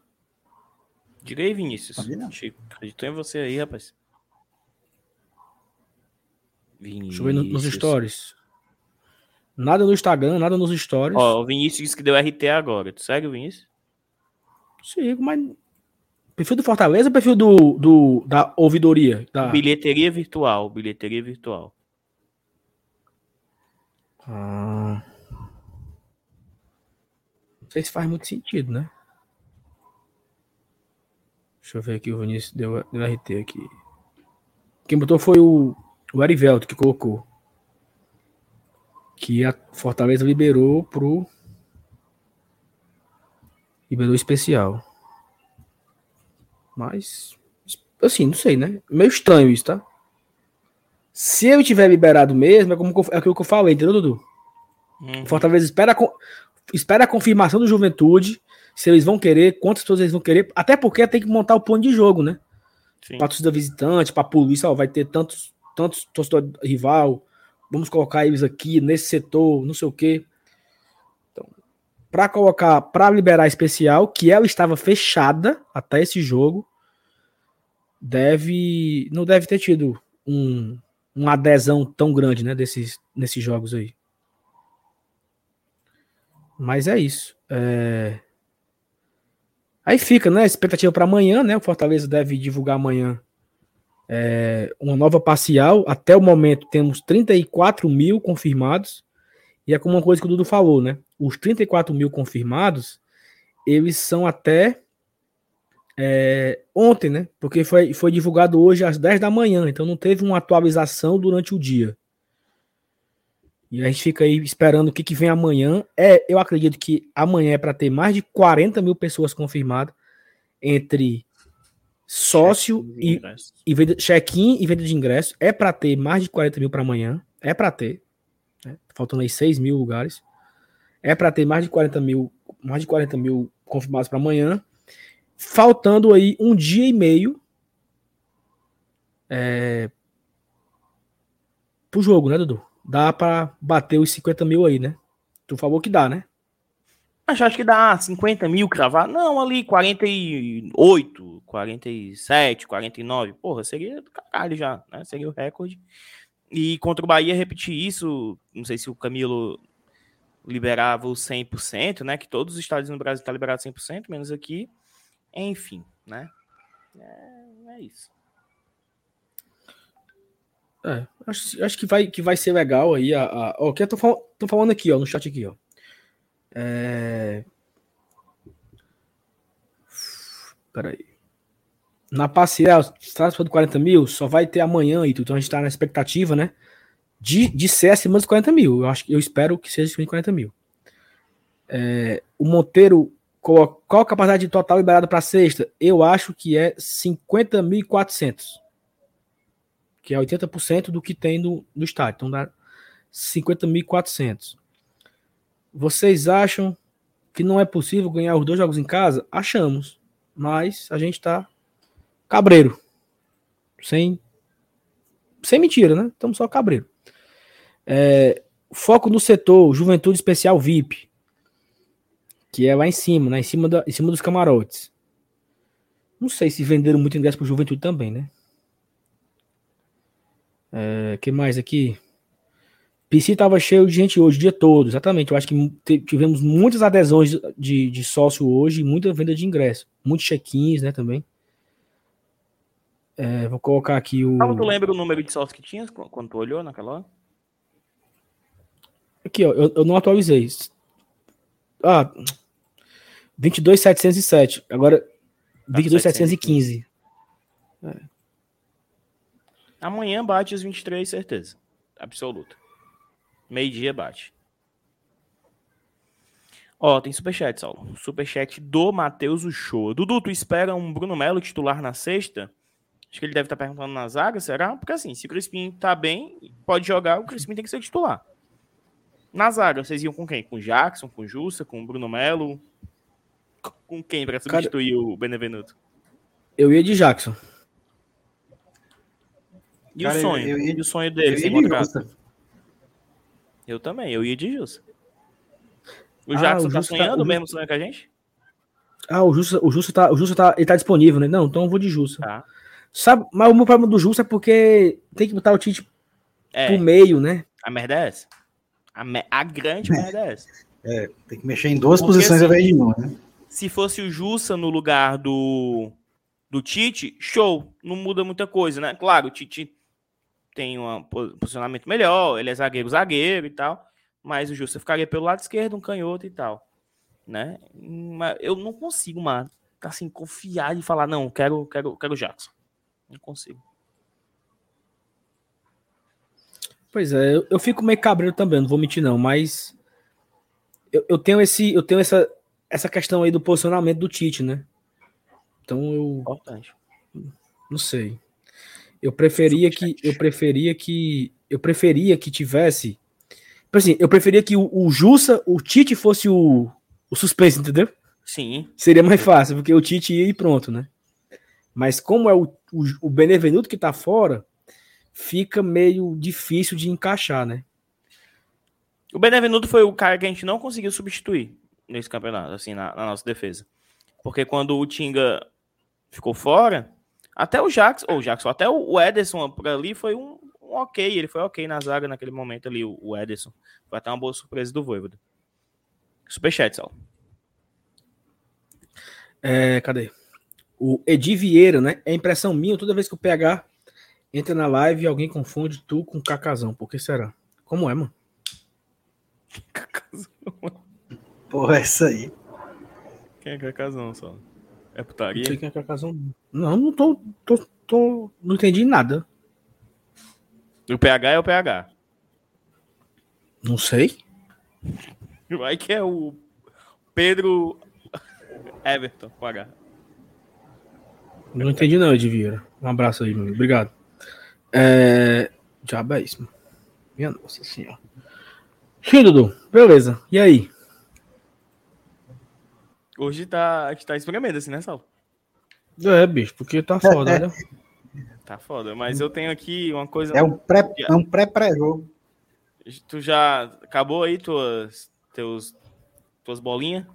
Diga aí, Vinícius. Chico, acreditou em você aí, rapaz. Vinícius. Deixa eu ver no, nos stories. Nada no Instagram, nada nos stories. Ó, o Vinícius disse que deu RT agora. Tu segue o Vinícius? Sigo, mas. Perfil do Fortaleza ou perfil do, do, da ouvidoria? Da... Bilheteria virtual. Bilheteria virtual. Ah. Não sei se faz muito sentido, né? Deixa eu ver aqui, o Vinícius deu, deu RT aqui. Quem botou foi o, o Arivelto que colocou. Que a Fortaleza liberou pro. Liberou especial. Mas. Assim, não sei, né? Meio estranho isso, tá? Se eu tiver liberado mesmo, é, como, é aquilo que eu falei, entendeu, Dudu? Uhum. Fortaleza espera, espera a confirmação do Juventude se eles vão querer, quantas pessoas eles vão querer, até porque tem que montar o plano de jogo, né? Para torcida visitante, para polícia, ó, vai ter tantos, tantos torcedor rival, vamos colocar eles aqui nesse setor, não sei o quê. Então, para colocar, para liberar especial, que ela estava fechada até esse jogo, deve, não deve ter tido um, uma adesão tão grande, né, desses, nesses jogos aí. Mas é isso. É... Aí fica, né? Expectativa para amanhã, né? O Fortaleza deve divulgar amanhã é, uma nova parcial. Até o momento temos 34 mil confirmados. E é como uma coisa que o Dudu falou, né? Os 34 mil confirmados, eles são até é, ontem, né? Porque foi, foi divulgado hoje às 10 da manhã, então não teve uma atualização durante o dia. E a gente fica aí esperando o que, que vem amanhã. É, eu acredito que amanhã é para ter mais de 40 mil pessoas confirmadas entre Sócio e, e venda, check-in e venda de ingresso. É para ter mais de 40 mil para amanhã. É para ter. Né? Faltando aí 6 mil lugares. É para ter mais de 40 mil, mais de 40 mil confirmados para amanhã. Faltando aí um dia e meio é, pro jogo, né, Dudu? Dá para bater os 50 mil aí, né? Tu falou que dá, né? Acho, acho que dá 50 mil cravar. Não, ali 48, 47, 49. Porra, seria do caralho já, né? Seria o recorde. E contra o Bahia, repetir isso. Não sei se o Camilo liberava o 100%, né? Que todos os estádios no Brasil estão tá liberados 100%, menos aqui. Enfim, né? É, é isso. É, acho, acho que, vai, que vai ser legal aí. A, a, ó, que eu tô, tô falando aqui, ó, no chat aqui, ó. É... Peraí. Na parcial, se for de 40 mil, só vai ter amanhã tudo. Então a gente tá na expectativa, né? De, de ser acima dos 40 mil. Eu, acho, eu espero que seja acima de 40 mil. É, o Monteiro, qual, qual a capacidade total liberada para sexta? Eu acho que é 50.400 que é 80% do que tem no, no estádio. Então dá 50.400. Vocês acham que não é possível ganhar os dois jogos em casa? Achamos. Mas a gente tá cabreiro. Sem sem mentira, né? Estamos só cabreiro. É, foco no setor Juventude Especial VIP, que é lá em cima, né? Em cima, da, em cima dos camarotes. Não sei se venderam muito ingresso para Juventude também, né? É, que mais aqui? PC estava cheio de gente hoje, o dia todo, exatamente. Eu acho que tivemos muitas adesões de, de sócio hoje, muita venda de ingresso, muitos check-ins, né, também. É, vou colocar aqui o. Ah, tu lembra o número de sócios que tinha quando tu olhou naquela hora? Aqui, ó, eu, eu não atualizei. Ah, 22,707. Agora, 22,715. É. Amanhã bate os 23, certeza. Absoluta. Meio-dia bate. Ó, tem superchat, Saulo. Superchat do Matheus Uchoa. Dudu, tu espera um Bruno Melo titular na sexta? Acho que ele deve estar tá perguntando na zaga, será? Porque assim, se o Crispim tá bem, pode jogar, o Crispim tem que ser titular. Na zaga, vocês iam com quem? Com o Jackson, com o Jussa, com o Bruno Melo? Com quem para substituir Cara, o Benevenuto? Eu ia de Jackson. E Cara, o sonho? Eu, eu, e o sonho dele, sem contrato? Eu também, eu ia de Jussa. O ah, Jackson tá sonhando tá, o mesmo sonho que a gente? Ah, o Jussa, o Jussa tá, o Jussa tá, ele tá disponível, né? Não, então eu vou de Jussa. Tá. Sabe, mas o meu problema do Jussa é porque tem que botar o Tite é, pro meio, né? A merda é essa. A, me, a grande é. merda é essa. É, tem que mexer em duas porque, posições ao invés de uma, né? Se fosse o Jussa no lugar do, do Tite, show, não muda muita coisa, né? Claro, o Tite tem um posicionamento melhor, ele é zagueiro, zagueiro e tal, mas o Justo ficaria pelo lado esquerdo, um canhoto e tal, né? Mas eu não consigo, mano, assim, confiar e falar, não, quero, quero, quero o Jackson. Não consigo. Pois é, eu, eu fico meio cabreiro também, não vou mentir não, mas eu, eu tenho esse, eu tenho essa, essa questão aí do posicionamento do Tite, né? Então eu Importante. não sei. Eu preferia que eu preferia que eu preferia que tivesse tipo assim, eu preferia que o, o Jussa, o Tite fosse o, o suspense, entendeu? Sim. Seria mais fácil, porque o Tite ia e pronto, né? Mas como é o, o, o Benevenuto que tá fora, fica meio difícil de encaixar, né? O Benevenuto foi o cara que a gente não conseguiu substituir nesse campeonato, assim, na, na nossa defesa. Porque quando o Tinga ficou fora, até o Jackson, ou o Jackson, até o Ederson por ali foi um, um, ok, ele foi ok na zaga naquele momento ali, o, o Ederson. Foi até uma boa surpresa do Voivoda. Superchat, Sal. É, cadê? O Edi Vieira, né? É impressão minha, toda vez que o PH entra na live, alguém confunde tu com Cacazão. Por que será? Como é, mano? Cacazão. Porra, é isso aí. Quem é Cacazão, só? É putaria? Não sei quem é Carcassonne. Não, não tô, tô, tô. Não entendi nada. O PH é o PH. Não sei. Vai que é o Pedro Everton, com H. Não entendi não, Edvira. Um abraço aí, meu. Obrigado. É... Diabo é isso, mano. Minha nossa senhora. Sim, Dudu. Beleza. E aí? Hoje tá, a gente tá espremendo assim, né, Sal? É, bicho, porque tá foda, né? <laughs> Tá foda, mas eu tenho aqui uma coisa. É um pré, é um pré-pré-jogo. Tu já acabou aí tuas, teus, tuas bolinhas?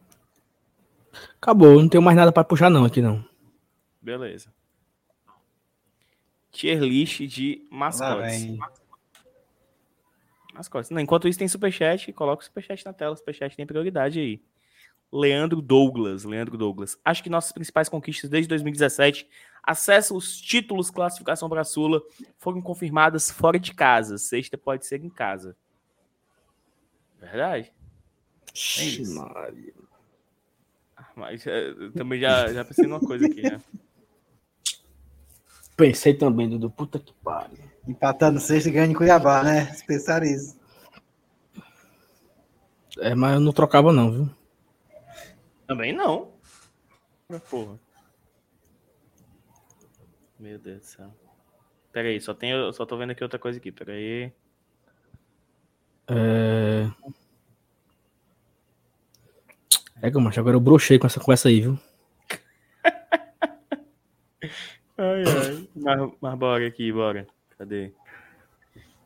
Acabou, não tenho mais nada para puxar não aqui não. Beleza. Tier list de mascotes. mascotes. Não, enquanto isso tem superchat, coloca o superchat na tela, superchat tem prioridade aí. Leandro Douglas, Leandro Douglas. Acho que nossas principais conquistas desde 2017, acesso aos títulos, classificação para a Sula, foram confirmadas fora de casa. Sexta pode ser em casa. Verdade? É Maria. Mas é, também já, já pensei numa coisa aqui, né? Pensei também, Dudu. Puta que pariu. Empatando sexta e ganhando em Cuiabá, né? Pensar isso. É, mas eu não trocava, não, viu? Também não. Porra. Meu Deus do céu. Pera aí, só, tenho, só tô vendo aqui outra coisa aqui. Pera aí. É... É macho, agora eu brochei com essa conversa aí, viu? <laughs> ai, ai. Mas, mas bora aqui, bora. Cadê?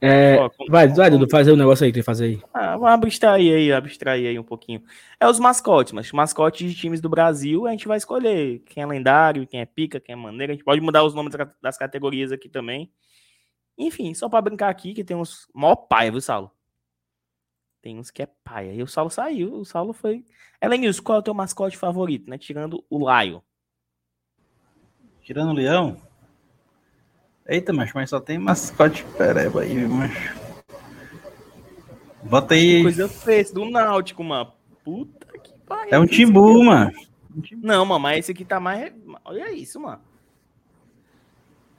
É, Ó, vai, vai, Dudu, fazer o negócio aí que tem que fazer aí. Ah, vamos abstrair aí, abstrair aí um pouquinho. É os mascotes, mas mascotes de times do Brasil, a gente vai escolher quem é lendário, quem é pica, quem é maneiro. A gente pode mudar os nomes das categorias aqui também. Enfim, só para brincar aqui, que tem uns mó paia, viu, Saulo? Tem uns que é paia. E o Saulo saiu, o Saulo foi. Elenilson, qual é o teu mascote favorito, né? Tirando o Laio. Tirando o Leão? Eita, macho, mas só tem mascote pereba aí, macho. Bota aí. Coisa feia, do Náutico, mano. Puta que pariu. É um timbu, mano. Não, mano, mas esse aqui tá mais. Olha isso, mano.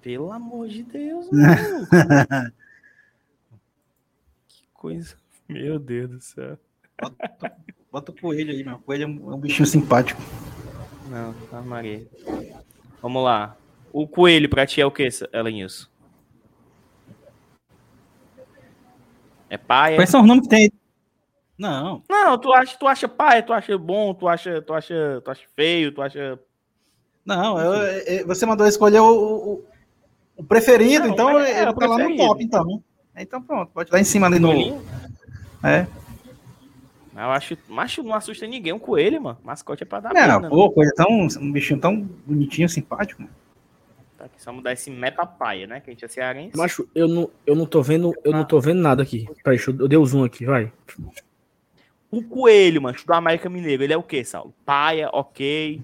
Pelo amor de Deus, mano. <laughs> que coisa. Meu Deus do céu. Bota, bota o coelho aí, meu. O coelho é um, é um bichinho simpático. Não, tá Maria. Vamos lá. O coelho pra ti é o que, Elenilson? É paia? Quais são os nomes que tem? Não. Não, tu acha, tu acha paia, tu acha bom, tu acha, tu acha, tu acha feio, tu acha. Não, eu, eu, você mandou escolher o, o, o preferido, não, então é, ele tá lá no top, então. Então pronto, pode ir lá em cima ali no. É. Eu acho, macho não assusta ninguém, um coelho, mano. Mascote é pra dar Não, pena, pô, né? é tão, um bichinho tão bonitinho, simpático, mano. Tá aqui, só mudar esse meta paia, né? Que a gente é cearense. Macho, eu não, eu não tô vendo, eu não tô vendo nada aqui. Peraí, deixa eu, eu dei o zoom aqui, vai. O coelho, macho, do América Mineiro, ele é o quê, Saulo? Paia, ok.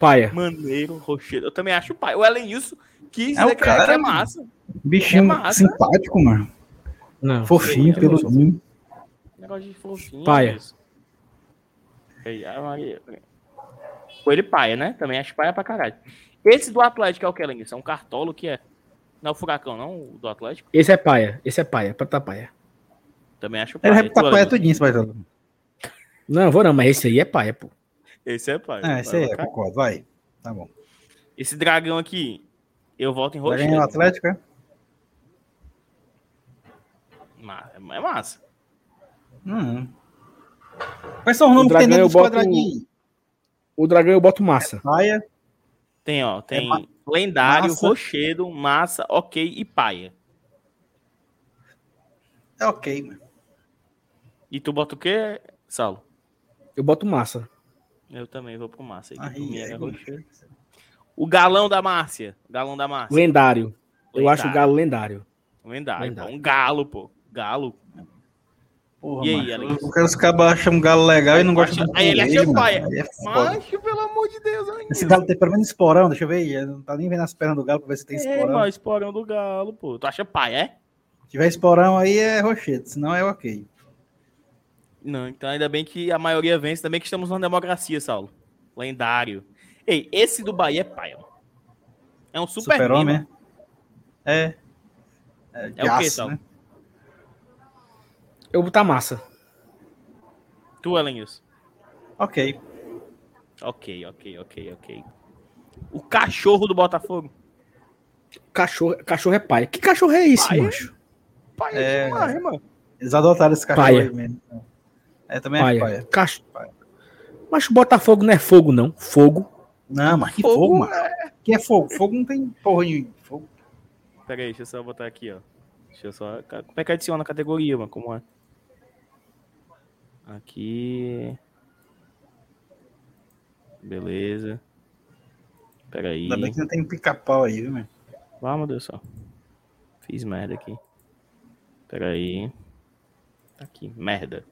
Paia. Maneiro, rochedo. Eu também acho paia. O Elenilson quis é, o cara, que é massa. Bichinho é massa. simpático, mano. Não, Fofinho, peluzinho. Negócio de fofinho. Paia. Coelho paia, né? Também acho paia pra caralho. Esse do Atlético é o que, Lenilson? É um cartolo que é. Não é o Furacão, não? O do Atlético? Esse é paia. Esse é paia. Pra tá paia. Também acho paia. Ele vai pra paia tudinho, vai Não, vou não, mas esse aí é paia, pô. Esse é paia. Ah, esse aí é, concordo. Vai. Tá bom. Esse dragão aqui, eu volto em roxo. Dragão Atlético, é? É massa. Hum. Quais são os nomes que tem dentro dos quadradinhos? O dragão eu boto massa. É paia. Tem, ó, tem é lendário, massa. rochedo, massa, ok e paia. É ok, mano. E tu bota o quê, Saulo? Eu boto massa. Eu também vou pro massa. Aí, é o galão da Márcia. Galão da Márcia. Lendário. lendário. Eu acho o galo lendário. Lendário. lendário. Um galo, pô. Galo. Porra, e aí, Alex? Eu quero os cabas acham um galo legal e não gostam do Aí ele acha o pai. É Macho, pelo amor de Deus. Esse galo tem pelo menos esporão, deixa eu ver. Não tá nem vendo as pernas do galo pra ver se tem esporão. É, esporão do galo, pô. Tu acha pai, é? Se tiver esporão aí é rochete, senão é ok. Não, então ainda bem que a maioria vence, também que estamos numa democracia, Saulo. Lendário. Ei, esse do Bahia é pai, ó. É um super, super homem. É. É, é o que, Saulo? Né? Eu vou botar massa. Tu, Elenilson? Ok. Ok, ok, ok, ok. O cachorro do Botafogo. Cachorro, cachorro é pai. Que cachorro é esse, pai, macho? Pai é, demais, mano. Eles adotaram esse cachorro paia. aí mesmo. É, também paia. é paia. Cacho... Mas o Botafogo não é fogo, não. Fogo. Não, mas que fogo, fogo mano. É... Que é fogo? Fogo não tem porra nenhuma. Fogo. Pera aí, deixa eu só botar aqui, ó. Deixa eu só. Como é que adiciona a categoria, mano? Como é? Aqui. Beleza. Pera aí. Ainda bem que não tem pica-pau aí, viu, mano? Vamos, meu Deus só. Fiz merda aqui. Pera aí. Tá aqui, merda.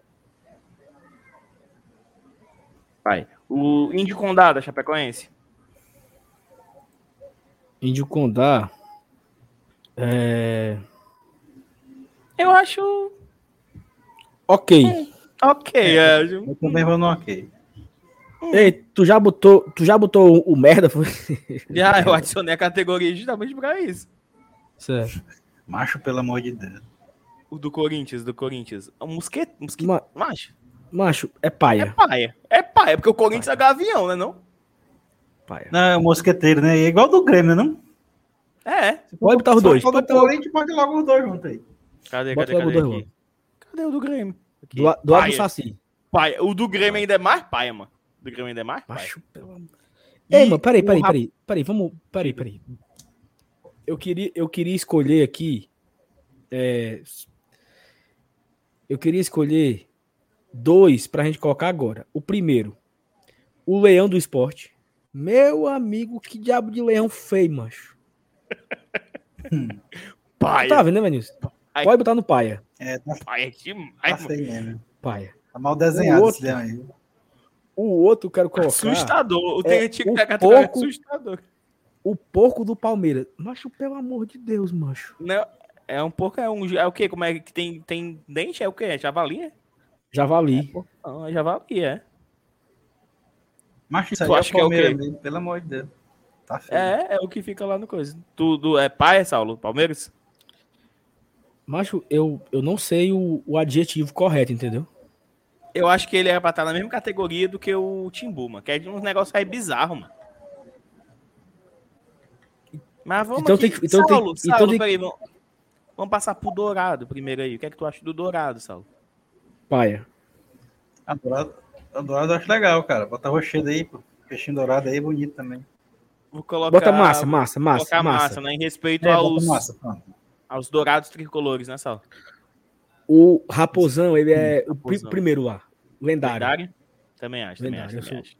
Vai. O Índio Condá da Chapecoense. Índio Condá. É... Eu acho. Ok. Hum, ok, é. Eu também vou no ok. Ei, tu já botou, tu já botou o, o merda? Foi? Já, eu adicionei a categoria justamente pra isso. Certo. Macho, pelo amor de Deus. O do Corinthians, do Corinthians. O mosquete, mosquete. Ma... Macho. Macho, é paia. É paia. É paia, porque o Corinthians paia. é gavião, né não? Paia. Não, é mosqueteiro, né? É igual do Grêmio, não? É. Pode botar os dois. Pode botar o Corinthians, pode logo os dois juntos aí. Cadê, cadê, cadê, cadê, cadê o do Grêmio? Aqui. Do, do lado do Saci. Paia. O do Grêmio ainda é mais paia, mano. Do Grêmio ainda é mais paia. Pelo amor. Ei, mano, peraí, peraí, peraí. Peraí, vamos. Peraí, peraí. Eu queria, eu queria escolher aqui. É, eu queria escolher dois pra gente colocar agora. O primeiro, o Leão do Esporte. Meu amigo, que diabo de leão feio, macho. <laughs> paia. Tá vendo, né, Vinícius? Pode botar no paia. É, tá, paia demais, tá feio mesmo. Paia. Tá mal desenhado outro, esse leão aí. O outro eu quero colocar. Assustador. O é, o é porco, assustador. O porco do Palmeiras. Macho, pelo amor de Deus, macho. Não, é um porco, é um. É o quê? Como é que tem, tem dente? É o quê? É javali? É? Javali. É, não, é javali, é. Macho, isso tu aí acha é que é o quê? Mesmo, pelo amor de Deus. Tá feio. É, é o que fica lá no coisa. Tudo é pai, Saulo? Palmeiras? Macho, eu, eu não sei o, o adjetivo correto, entendeu? Eu acho que ele era pra estar na mesma categoria do que o Timbu, mano. Que é de uns negócios aí bizarro, mano. Mas vamos então aqui. Tem, então Saulo, tem, Saulo, então peraí, vamos, vamos passar pro Dourado primeiro aí. O que é que tu acha do Dourado, Saulo? Paia. A Dourado, a Dourado eu acho legal, cara. Bota rochedo aí, pô. Peixinho dourado aí, bonito também. Vou colocar... Bota massa, massa, massa. Colocar massa, massa né? Em respeito é, aos, massa, aos dourados tricolores, né, Saulo? O Raposão, ele é Raposão. o primeiro lá. Lendário. Lendário? Também acho, Lendário, também acho. Também acho.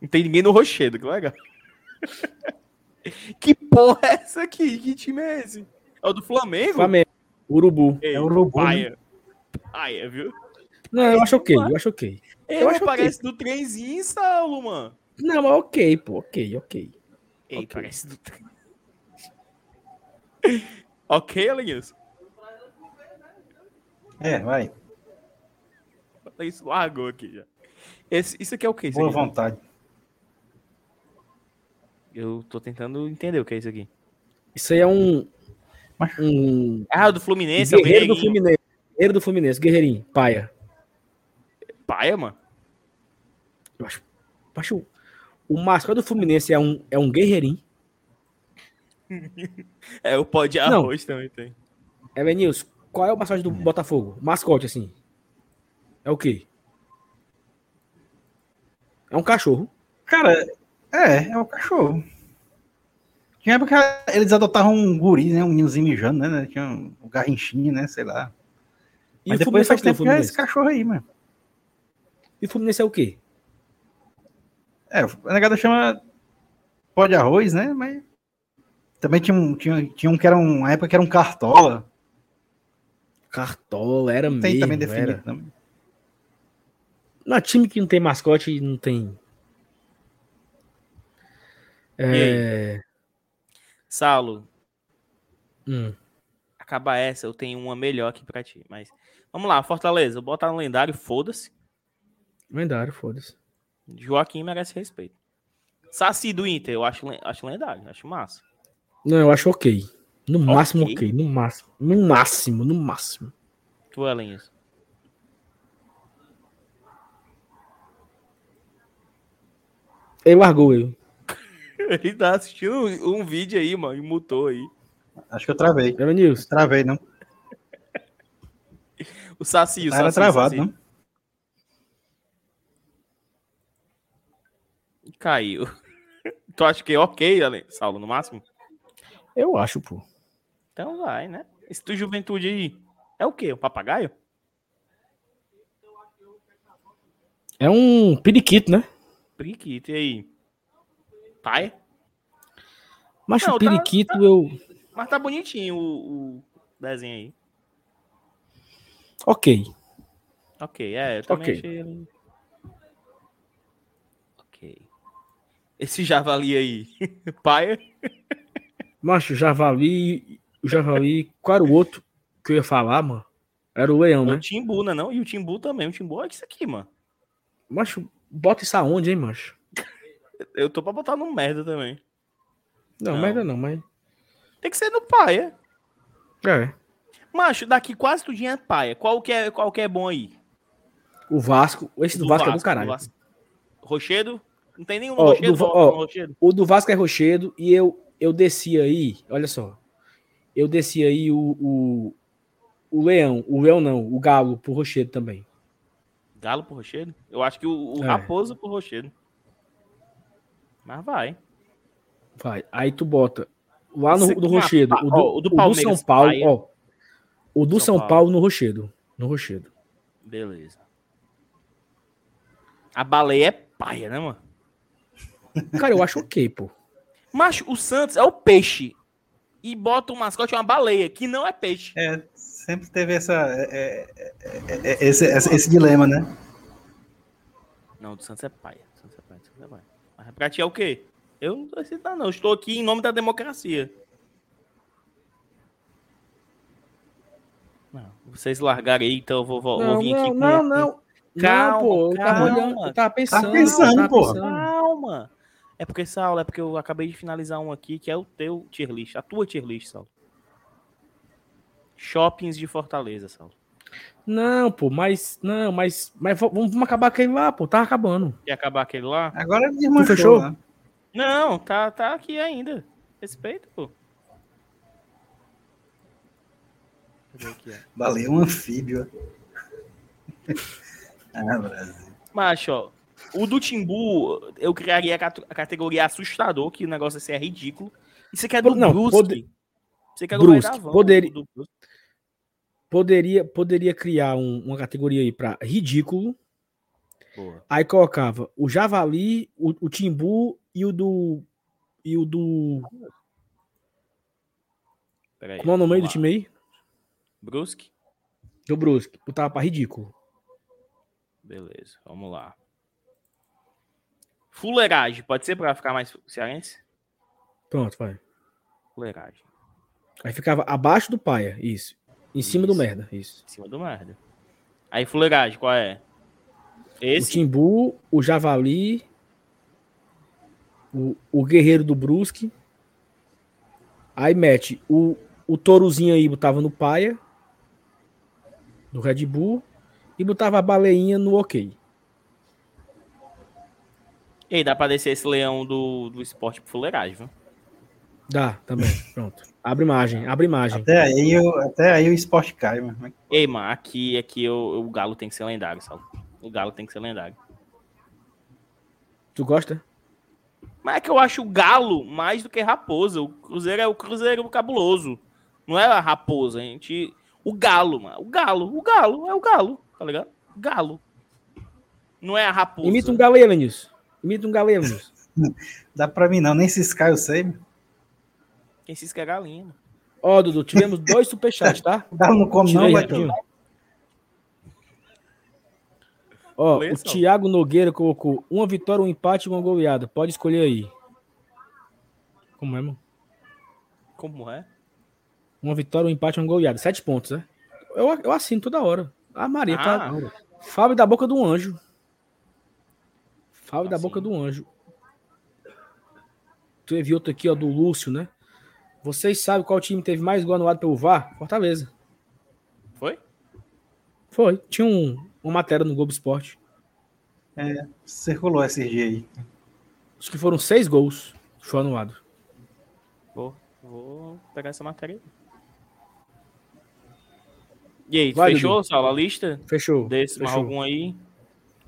Não tem ninguém no Rochedo, que legal. <laughs> que porra é essa aqui? Que time é esse? É o do Flamengo? Flamengo. Urubu. Ei, é Urubu. Paia. Paia, viu? Não, eu acho ok, eu acho ok. Eu acho parece okay. do trenzinho, Saulo, mano. Não, mas ok, pô, ok, ok. Ei, okay. parece do trem. Ok, Alinhos? É, vai. Isso largou aqui já. Esse, isso aqui é o que? Boa aqui? vontade. Eu tô tentando entender o que é isso aqui. Isso aí é um. um... Ah, do Fluminense, Guerreiro é do Fluminense. Guerreiro do Fluminense, Guerreirinho, paia. Paia, mano? Eu acho. Eu acho o mascote do Fluminense é um, é um guerreirinho. <laughs> é, o pó de arroz Não. também tem. É, Benilson, qual é o mascote do Botafogo? Mascote, assim. É o quê? É um cachorro. Cara, é, é um cachorro. Tinha época eles adotavam um guri, né? Um meninozinho mijando, né? Tinha um, um garrinchinho, né? Sei lá. E Mas depois faz tempo que é esse cachorro aí, mano. E o Fluminense é o quê? É, a negada chama pó de arroz, né? Mas também tinha um, tinha, tinha um que era um, uma época que era um cartola. Cartola, era tem mesmo. também definido era. também. Na time que não tem mascote, não tem. É... Saulo. Hum. Acaba essa, eu tenho uma melhor aqui pra ti. Mas vamos lá, Fortaleza. Bota no lendário, foda-se. Lendário, foda-se. Joaquim merece respeito. Saci do Inter, eu acho, acho lendário, acho massa. Não, eu acho ok. No okay. máximo, ok. No máximo. No máximo, no máximo. Tu, Elinhas. Ele largou eu. <laughs> Ele tá assistindo um vídeo aí, mano, e mutou aí. Acho que eu travei. É News. Travei, não. <laughs> O Saci, o Saci. Era travado, não? Caiu. <laughs> Tu acha que é ok, Saulo, no máximo? Eu acho, pô. Então vai, né? Esse tu juventude aí é o quê? Um papagaio? É um periquito, né? Periquito, e aí? Pai? Mas o tá- periquito tá, eu. Mas tá bonitinho o, o, desenho aí. Ok. Ok, é, eu também okay. achei. Ok. Esse javali aí, <laughs> pai? Macho, javali. O javali. Qual era o outro que eu ia falar, mano? Era o leão, né? O timbu, né? Não? E o timbu também. O timbu é isso aqui, mano. Macho, bota isso aonde, hein, macho? Eu tô pra botar no merda também. Não, não. merda não, mas. Tem que ser no paia. É. Macho, daqui quase tudinho é paia. Qual que é, qual que é bom aí? O Vasco. Esse do, do Vasco, Vasco, é do caralho. Do Rochedo? Não tem nenhum ó, Rochedo, do, ó, Rochedo? O do Vasco é Rochedo e eu, eu desci aí, olha só. Eu desci aí o, o, o Leão. O Leão não, o Galo pro Rochedo também. Galo pro Rochedo? Eu acho que o, o é. Raposo pro Rochedo. Mas vai. Vai. Aí tu bota lá no do Rochedo, o do, ó, o do, o do São Paulo, ó. O do São, São Paulo. Paulo no Rochedo. No Rochedo. Beleza. A baleia é paia, né, mano? Cara, eu acho ok, pô. Mas o Santos é o peixe. E bota o mascote uma baleia, que não é peixe. É, sempre teve essa, é, é, é, esse, esse, dilema, né? Não, o do Santos é paia. Santos é paia, Santos é paia. Mas pra ti é o quê? Eu não tô citar, não. Estou aqui em nome da democracia. Não, vocês largarem aí, então eu vou, vou, não, vir não, aqui com. Não, não, Calma, não, pô, eu tava olhando, eu tava pensando. Tá pensando, tava pô. Calma. É porque, Saulo, é porque eu acabei de finalizar um aqui que é o teu tier list, a tua tier list, Saulo. Shoppings de Fortaleza, Saulo. Não, pô, mas. Não, mas. Mas vamos, vamos acabar aquele lá, pô. Tá acabando. Quer acabar aquele lá? Agora desmanchou. Fechou? Né? Não, tá, tá aqui ainda. Respeito, pô. Valeu um anfíbio. <laughs> ah, Brasil. Macho, ó. O do Timbu, eu criaria a categoria assustador, que o negócio assim é ridículo. Isso aqui é do não, Brusque. Pode... Você quer Brusque. Poderia... poderia, poderia criar um, uma categoria aí para ridículo. Boa. Aí colocava o Javali, o, o Timbu e o do. E o do. Peraí, Como é o nome do time aí? Brusque? Do Brusque. Botava pra ridículo. Beleza, vamos lá. Fuleiragem, pode ser para ficar mais cearense? Pronto, vai. Fuleiragem. Aí ficava abaixo do paia, isso. Em isso. cima do merda, isso. Em cima do merda. Aí fuleiragem, qual é? Esse? O Timbu, o Javali, o, o Guerreiro do Brusque. Aí mete o, o tourozinho aí, botava no paia, do Red Bull, e botava a baleinha no ok. E aí, dá pra descer esse leão do, do esporte pro fuleiragem, viu? Dá, também. Pronto. Abre imagem, abre imagem. Até aí, o, até aí o esporte cai, mano. Ei, mano, aqui, aqui o, o Galo tem que ser lendário, sabe? O Galo tem que ser lendário. Tu gosta? Mas é que eu acho o Galo mais do que Raposa. O Cruzeiro é o Cruzeiro cabuloso. Não é a Raposa, a gente. O Galo, mano. O Galo, o Galo, é o Galo, tá ligado? Galo. Não é a Raposa. Imita um galeno nisso. Imita um galeno nisso. <laughs> Dá pra mim não, nem Sky eu sei. Quem se é galinha. Ó, oh, Dudu, tivemos dois superchats, tá? <laughs> Galo não come não, vai Ó, o Thiago Nogueira colocou uma vitória, um empate e uma goleada. Pode escolher aí. Como é, mano? Como é? Uma vitória, um empate e uma goleada. Sete pontos, né? Eu, eu assino toda hora. A Maria tá ah. tá. Fábio da boca do anjo. Fábio da boca do anjo. Tu viu outro aqui, ó, do Lúcio, né? Vocês sabem qual time teve mais gol anulado pelo VAR? Fortaleza. Foi? Foi. Tinha um, uma matéria no Globo Esporte. É, circulou esse dia aí. Acho que foram seis gols. Show anulado. Vou, vou pegar essa matéria. E aí, Vai, fechou, Dudu. Saulo, a lista? Fechou. Desse fechou. algum aí?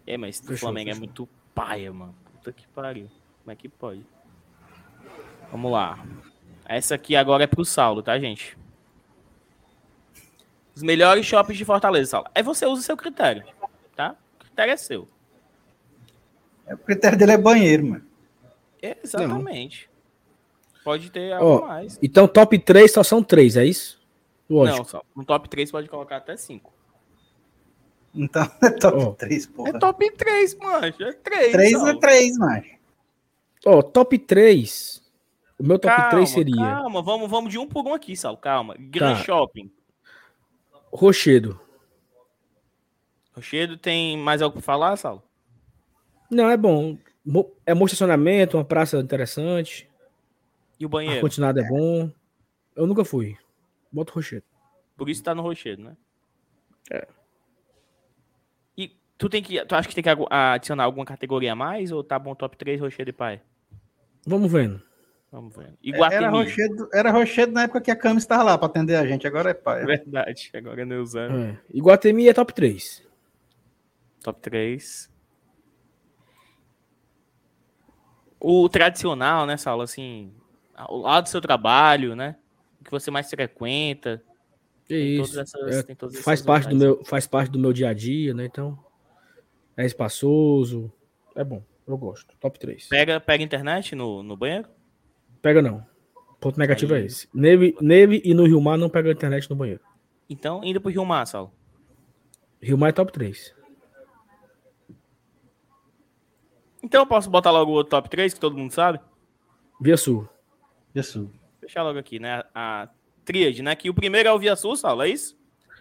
É, mas o Flamengo é fechou. é muito paia, mano. Puta que pariu. Como é que pode? Vamos lá. Essa aqui agora é pro Saulo, tá, gente? Os melhores shoppings de Fortaleza, Saulo. Aí você usa o seu critério, tá? O critério é seu. É, o critério dele é banheiro, mano. É, exatamente. Não. Pode ter algo oh, mais. Então, top 3 só são 3, é isso? Lógico. Não, só. No top 3 pode colocar até 5. Então <laughs> é top oh. 3, porra. É top 3, mancha. É 3. 3 é 3, mancha. Ó, oh, top 3. O meu top calma, 3 seria. Calma, vamos, vamos de um por um aqui, Sal. Calma. Grand tá. Shopping. Rochedo. Rochedo tem mais algo para falar, Sal? Não, é bom. É bom estacionamento, uma praça interessante. E o banheiro? O continuado é bom. Eu nunca fui. Bota o Rochedo. Por isso tá no Rochedo, né? É. Tu tem que. Tu acha que tem que adicionar alguma categoria a mais? Ou tá bom top 3 Rochedo e Pai? Vamos vendo. Vamos vendo. Iguatemi. Era Rochedo, era Rochedo na época que a Cami estava lá para atender a gente. Agora é Pai. É verdade. Agora é Neusano. É. Iguatemi é top 3. Top 3. O tradicional, né, Saulo? Assim, ao lado do seu trabalho, né? que você mais frequenta. Isso. Essas, é, faz, parte do meu, faz parte do meu dia a dia, né? Então, é espaçoso. É bom. Eu gosto. Top 3. Pega, pega internet no, no banheiro? Pega não. Ponto negativo é Aí. é esse. Neve, neve e no Rio Mar não pega internet no banheiro. Então, indo pro Rio Mar, Saulo. Rio Mar é top 3. Então eu posso botar logo o outro top 3, que todo mundo sabe? Via Sul. Via Sul fechar logo aqui, né? A tríade, né? Que o primeiro é o Via Sul, Saulo, é isso?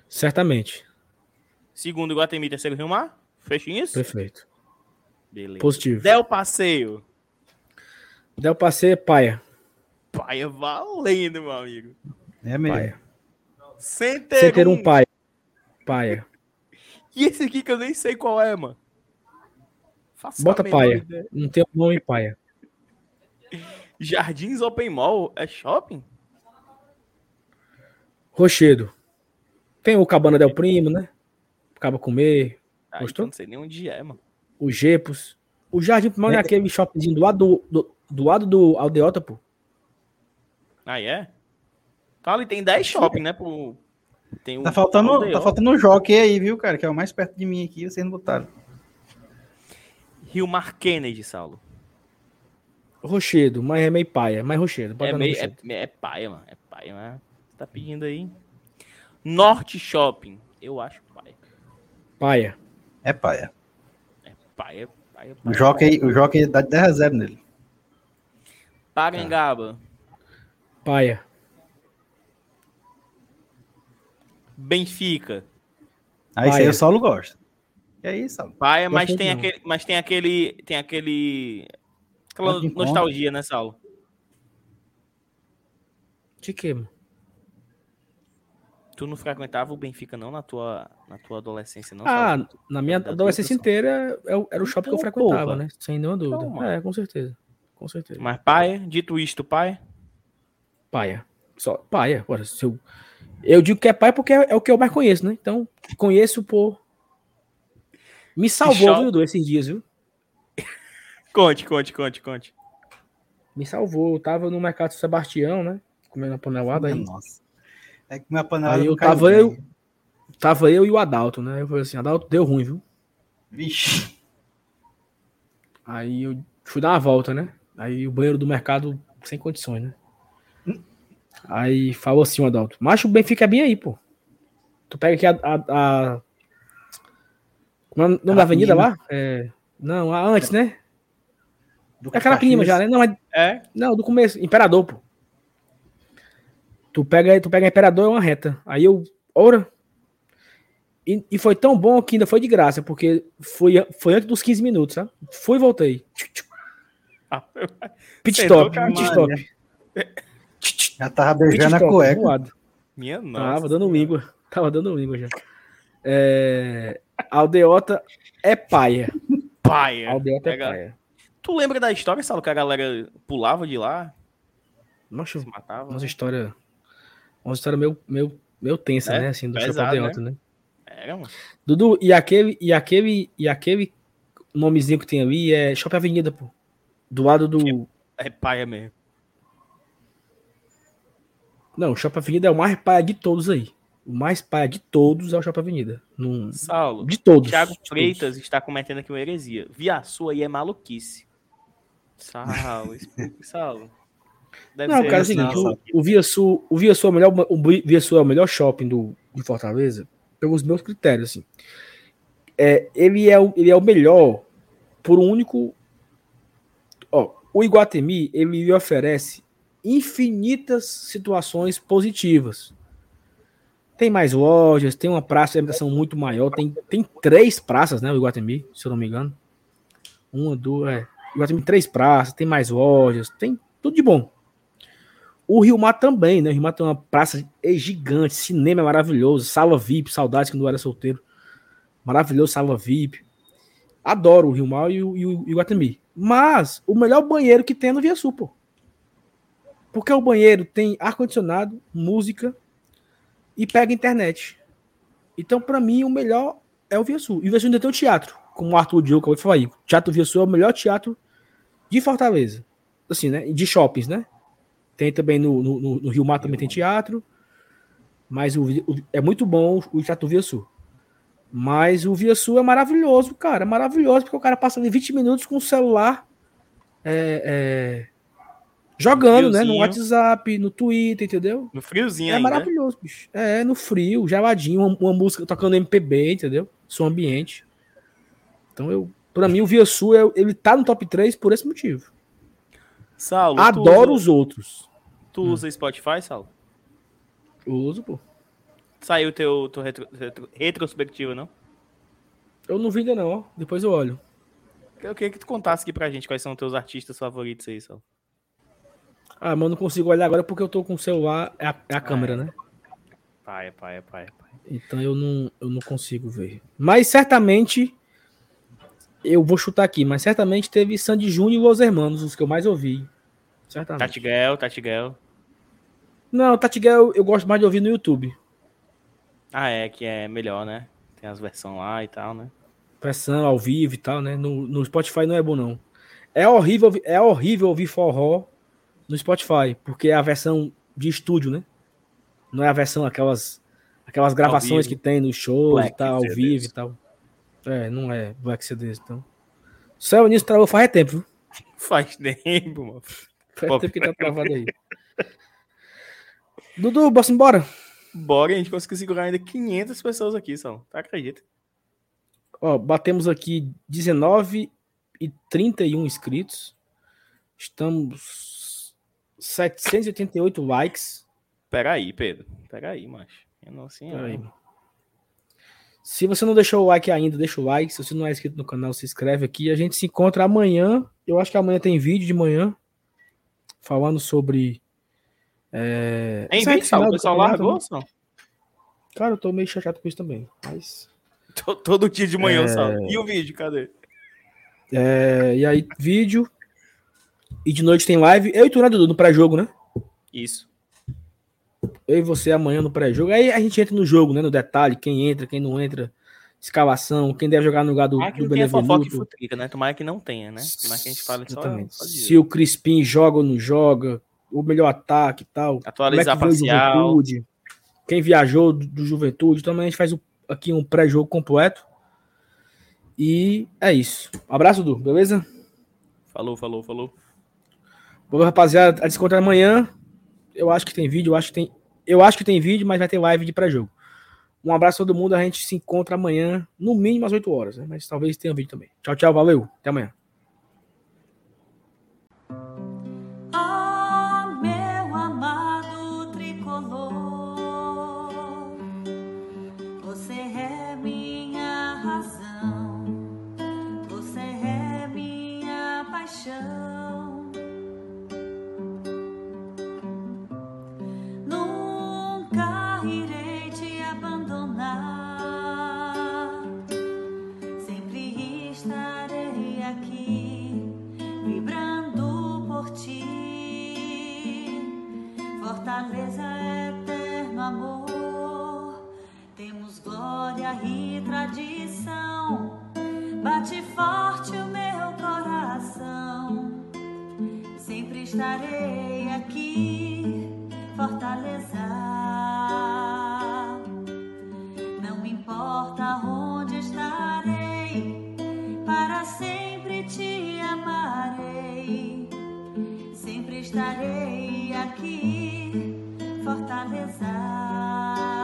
Certamente. Segundo, Guatemi, terceiro, Rio Mar. Fecha isso? Perfeito. Beleza. Positivo. Del Passeio. Del Passeio é paia. Paia valendo, meu amigo. É mesmo. Paia. Center, Center um paia. Paia. E esse aqui que eu nem sei qual é, mano. Faça Bota paia. Ideia. Não tem o nome paia. <laughs> Jardins Open Mall é shopping? Rochedo. Tem o Cabana Del Primo, né? Acaba comer. Ah, Gostou? Não sei nem onde é, mano. O Gepos. O Jardim Mall é, é aquele shoppingzinho do lado do, do, do lado do Aldeota, pô. Ah, é? Tá ali, tem 10 shopping, né? Pro... Tem tá, faltando, tá faltando um jockey aí, viu, cara? Que é o mais perto de mim aqui, vocês não botaram. Rio Mar Kennedy, Saulo. Rochedo, mas é meio paia. Mais Rochedo. É, meio, é, é, paia, mano. É paia, mas tá pedindo aí. Norte Shopping. Eu acho paia. Paia. É paia. É paia, paia, paia. O Jockey, o Jockey dá 10 a 0 nele. Parangaba. Paia. Benfica. Aí ah, aí o Saulo gosta. É isso, Saulo. Paia, mas tem, aquele, mas tem aquele. Tem aquele Aquela nostalgia, né, Saulo? De quê, mano? Tu não frequentava o Benfica, não, na tua, na tua adolescência, não? Ah, sabe? na minha adolescência inteira era o shopping então, que eu então, frequentava, porra. né? Sem nenhuma dúvida. Então, é, com certeza. Com certeza. Mas paia, dito isto, paia? Paia. Só paia. Agora, se eu, eu digo que é paia porque é, é, o que eu mais conheço, né? Então, conheço por. Me salvou, viu, do esses dias, viu? Conte, conte, conte, conte. Me salvou. Eu tava no mercado Sebastião, né? Comendo a panelada aí. Nossa. É que minha panelada aí eu tava eu, tava eu e o Adalto, né? Eu falei assim, Adalto, deu ruim, viu? Vixe. Aí eu fui dar uma volta, né? Aí o banheiro do mercado sem condições, né? Hum. Aí falou assim o Adalto, macho, o Benfica é bem aí, pô. Tu pega aqui a. a, a... Não, não da avenida lá? É... Não, a antes, né? Do é aquela prima já, né? Não, é, é? Não, do começo. Imperador, pô. Tu pega, tu pega Imperador é uma reta. Aí eu, ora. E, e, foi tão bom que ainda foi de graça, porque foi, foi antes dos 15 minutos, sabe? Fui e voltei. Ah, pit stop, pit stop. Já tava beijando a cueca. Voado. Minha nossa. Tava dando língua. Tava dando língua já. É... Aldeota é paia. Paia. Aldeota é paia. Tu lembra da história, Saulo, que a galera pulava de lá? Nossa, se matava, nossa né? história. Uma história meio, meio, meio tensa, é, né? Assim, do pesado, Shopping né? né? É. Dudu, e aquele, e aquele, e aquele nomezinho que tem ali é Shopping Avenida, pô. Do lado do. É paia mesmo. Não, Shopping Avenida é o mais paia de todos aí. O mais paia de todos é o Shopping Avenida. Num... Saulo. De todos. Thiago Freitas está cometendo aqui uma heresia. Via sua aí é maluquice. Saulo, <laughs> Saulo. Deve não, cara, é o seguinte, o, o Via Sul, o Via Sul é o melhor, o Via Sul é o melhor shopping do, de Fortaleza, pelos meus critérios, assim. É, ele, é o, ele é o melhor por um único. Ó, o Iguatemi, ele oferece infinitas situações positivas. Tem mais lojas, tem uma praça de alimentação muito maior, tem, tem três praças, né, o Iguatemi, se eu não me engano. Uma, duas, é. Iguatemi três praças, tem mais lojas, tem tudo de bom. O Rio Mar também, né? O Rio Mar tem uma praça gigante, cinema é maravilhoso, sala VIP, saudades quando eu era solteiro. Maravilhoso, sala VIP. Adoro o Rio Mar e o, e o Iguatemi. Mas o melhor banheiro que tem é no Via Sul, pô. Porque o banheiro tem ar-condicionado, música e pega internet. Então, para mim, o melhor é o Via Sul. E o Via Sul ainda tem o teatro, como o Arthur Diogo falar aí. O Teatro Via Sul é o melhor teatro de Fortaleza. Assim, né? De shoppings, né? Tem também no, no, no Rio Mar também tem teatro. Mas o, o, é muito bom o Teatro Via Sul. Mas o Via Sul é maravilhoso, cara. É maravilhoso, porque o cara passa ali 20 minutos com o celular é, é, jogando, né? No WhatsApp, no Twitter, entendeu? No friozinho, É maravilhoso, bicho. É, no frio, geladinho, uma, uma, música tocando MPB, entendeu? Som ambiente. Então, eu, pra mim, o Via Sul, é, ele tá no top 3 por esse motivo. Saulo, Adoro usa... os outros. Tu hum. usa Spotify, Saulo? uso, pô. Saiu teu, teu retro, retro, retrospectiva, não? Eu não vi ainda não, ó. Depois eu olho. Eu queria que tu contasse aqui pra gente quais são os teus artistas favoritos aí, Saulo. Ah, mas eu não consigo olhar agora porque eu tô com o celular, é a, é a câmera, né? Pai, pai, pai, pai. Então eu não, eu não consigo ver. Mas certamente eu vou chutar aqui, mas certamente teve Sandy Júnior e Los Hermanos, os que eu mais ouvi. Certamente. Tatiguel, Tatiguel. Não, Tatiguel eu gosto mais de ouvir no YouTube. Ah, é, que é melhor, né? Tem as versões lá e tal, né? Versão ao vivo e tal, né? No, no Spotify não é bom, não. É horrível, é horrível ouvir forró no Spotify, porque é a versão de estúdio, né? Não é a versão, aquelas, aquelas gravações que tem no show e tal, ao vivo e tal. É, não é Black CDs, então. Céu nisso travou faz tempo, viu? <laughs> Faz tempo, mano. Faz Pô, tempo que tá travado aí. Dudu, bora embora? Bora, a gente conseguiu segurar ainda 500 pessoas aqui, só. Tá, acredita? Ó, batemos aqui 19 e 31 inscritos. Estamos 788 likes. Peraí, Pedro. Peraí, macho. Eu não Peraí. Não. Se você não deixou o like ainda, deixa o like. Se você não é inscrito no canal, se inscreve aqui. A gente se encontra amanhã. Eu acho que amanhã tem vídeo de manhã. Falando sobre. É... Vídeo, O pessoal largou, só? Cara, eu tô meio chateado com isso também. Mas. Todo dia de manhã, é... só. E o vídeo, cadê? É... E aí, vídeo. E de noite tem live. Eu e tu, né, Dudu, no pré-jogo, né? Isso eu e você amanhã no pré-jogo. Aí a gente entra no jogo, né? No detalhe, quem entra, quem não entra, escalação, quem deve jogar no lugar do, do Benevenuto. Futrica, né? Tomara que não tenha, né? Tomara que a gente fale só, só Se o Crispim joga ou não joga, o melhor ataque e tal. Atualizar é parcial. Quem viajou do, do Juventude. Então amanhã a gente faz o, aqui um pré-jogo completo. E é isso. Um abraço, Du, beleza? Falou, falou, falou. Bom, rapaziada, a descontar amanhã. Eu acho que tem vídeo, eu acho que tem. Eu acho que tem vídeo, mas vai ter live de pré-jogo. Um abraço a todo mundo. A gente se encontra amanhã, no mínimo às 8 horas, né? Mas talvez tenha vídeo também. Tchau, tchau. Valeu. Até amanhã. E tradição. Bate forte o meu coração. Sempre estarei aqui, Fortaleza. Não importa onde estarei, para sempre te amarei. Sempre estarei aqui, Fortaleza.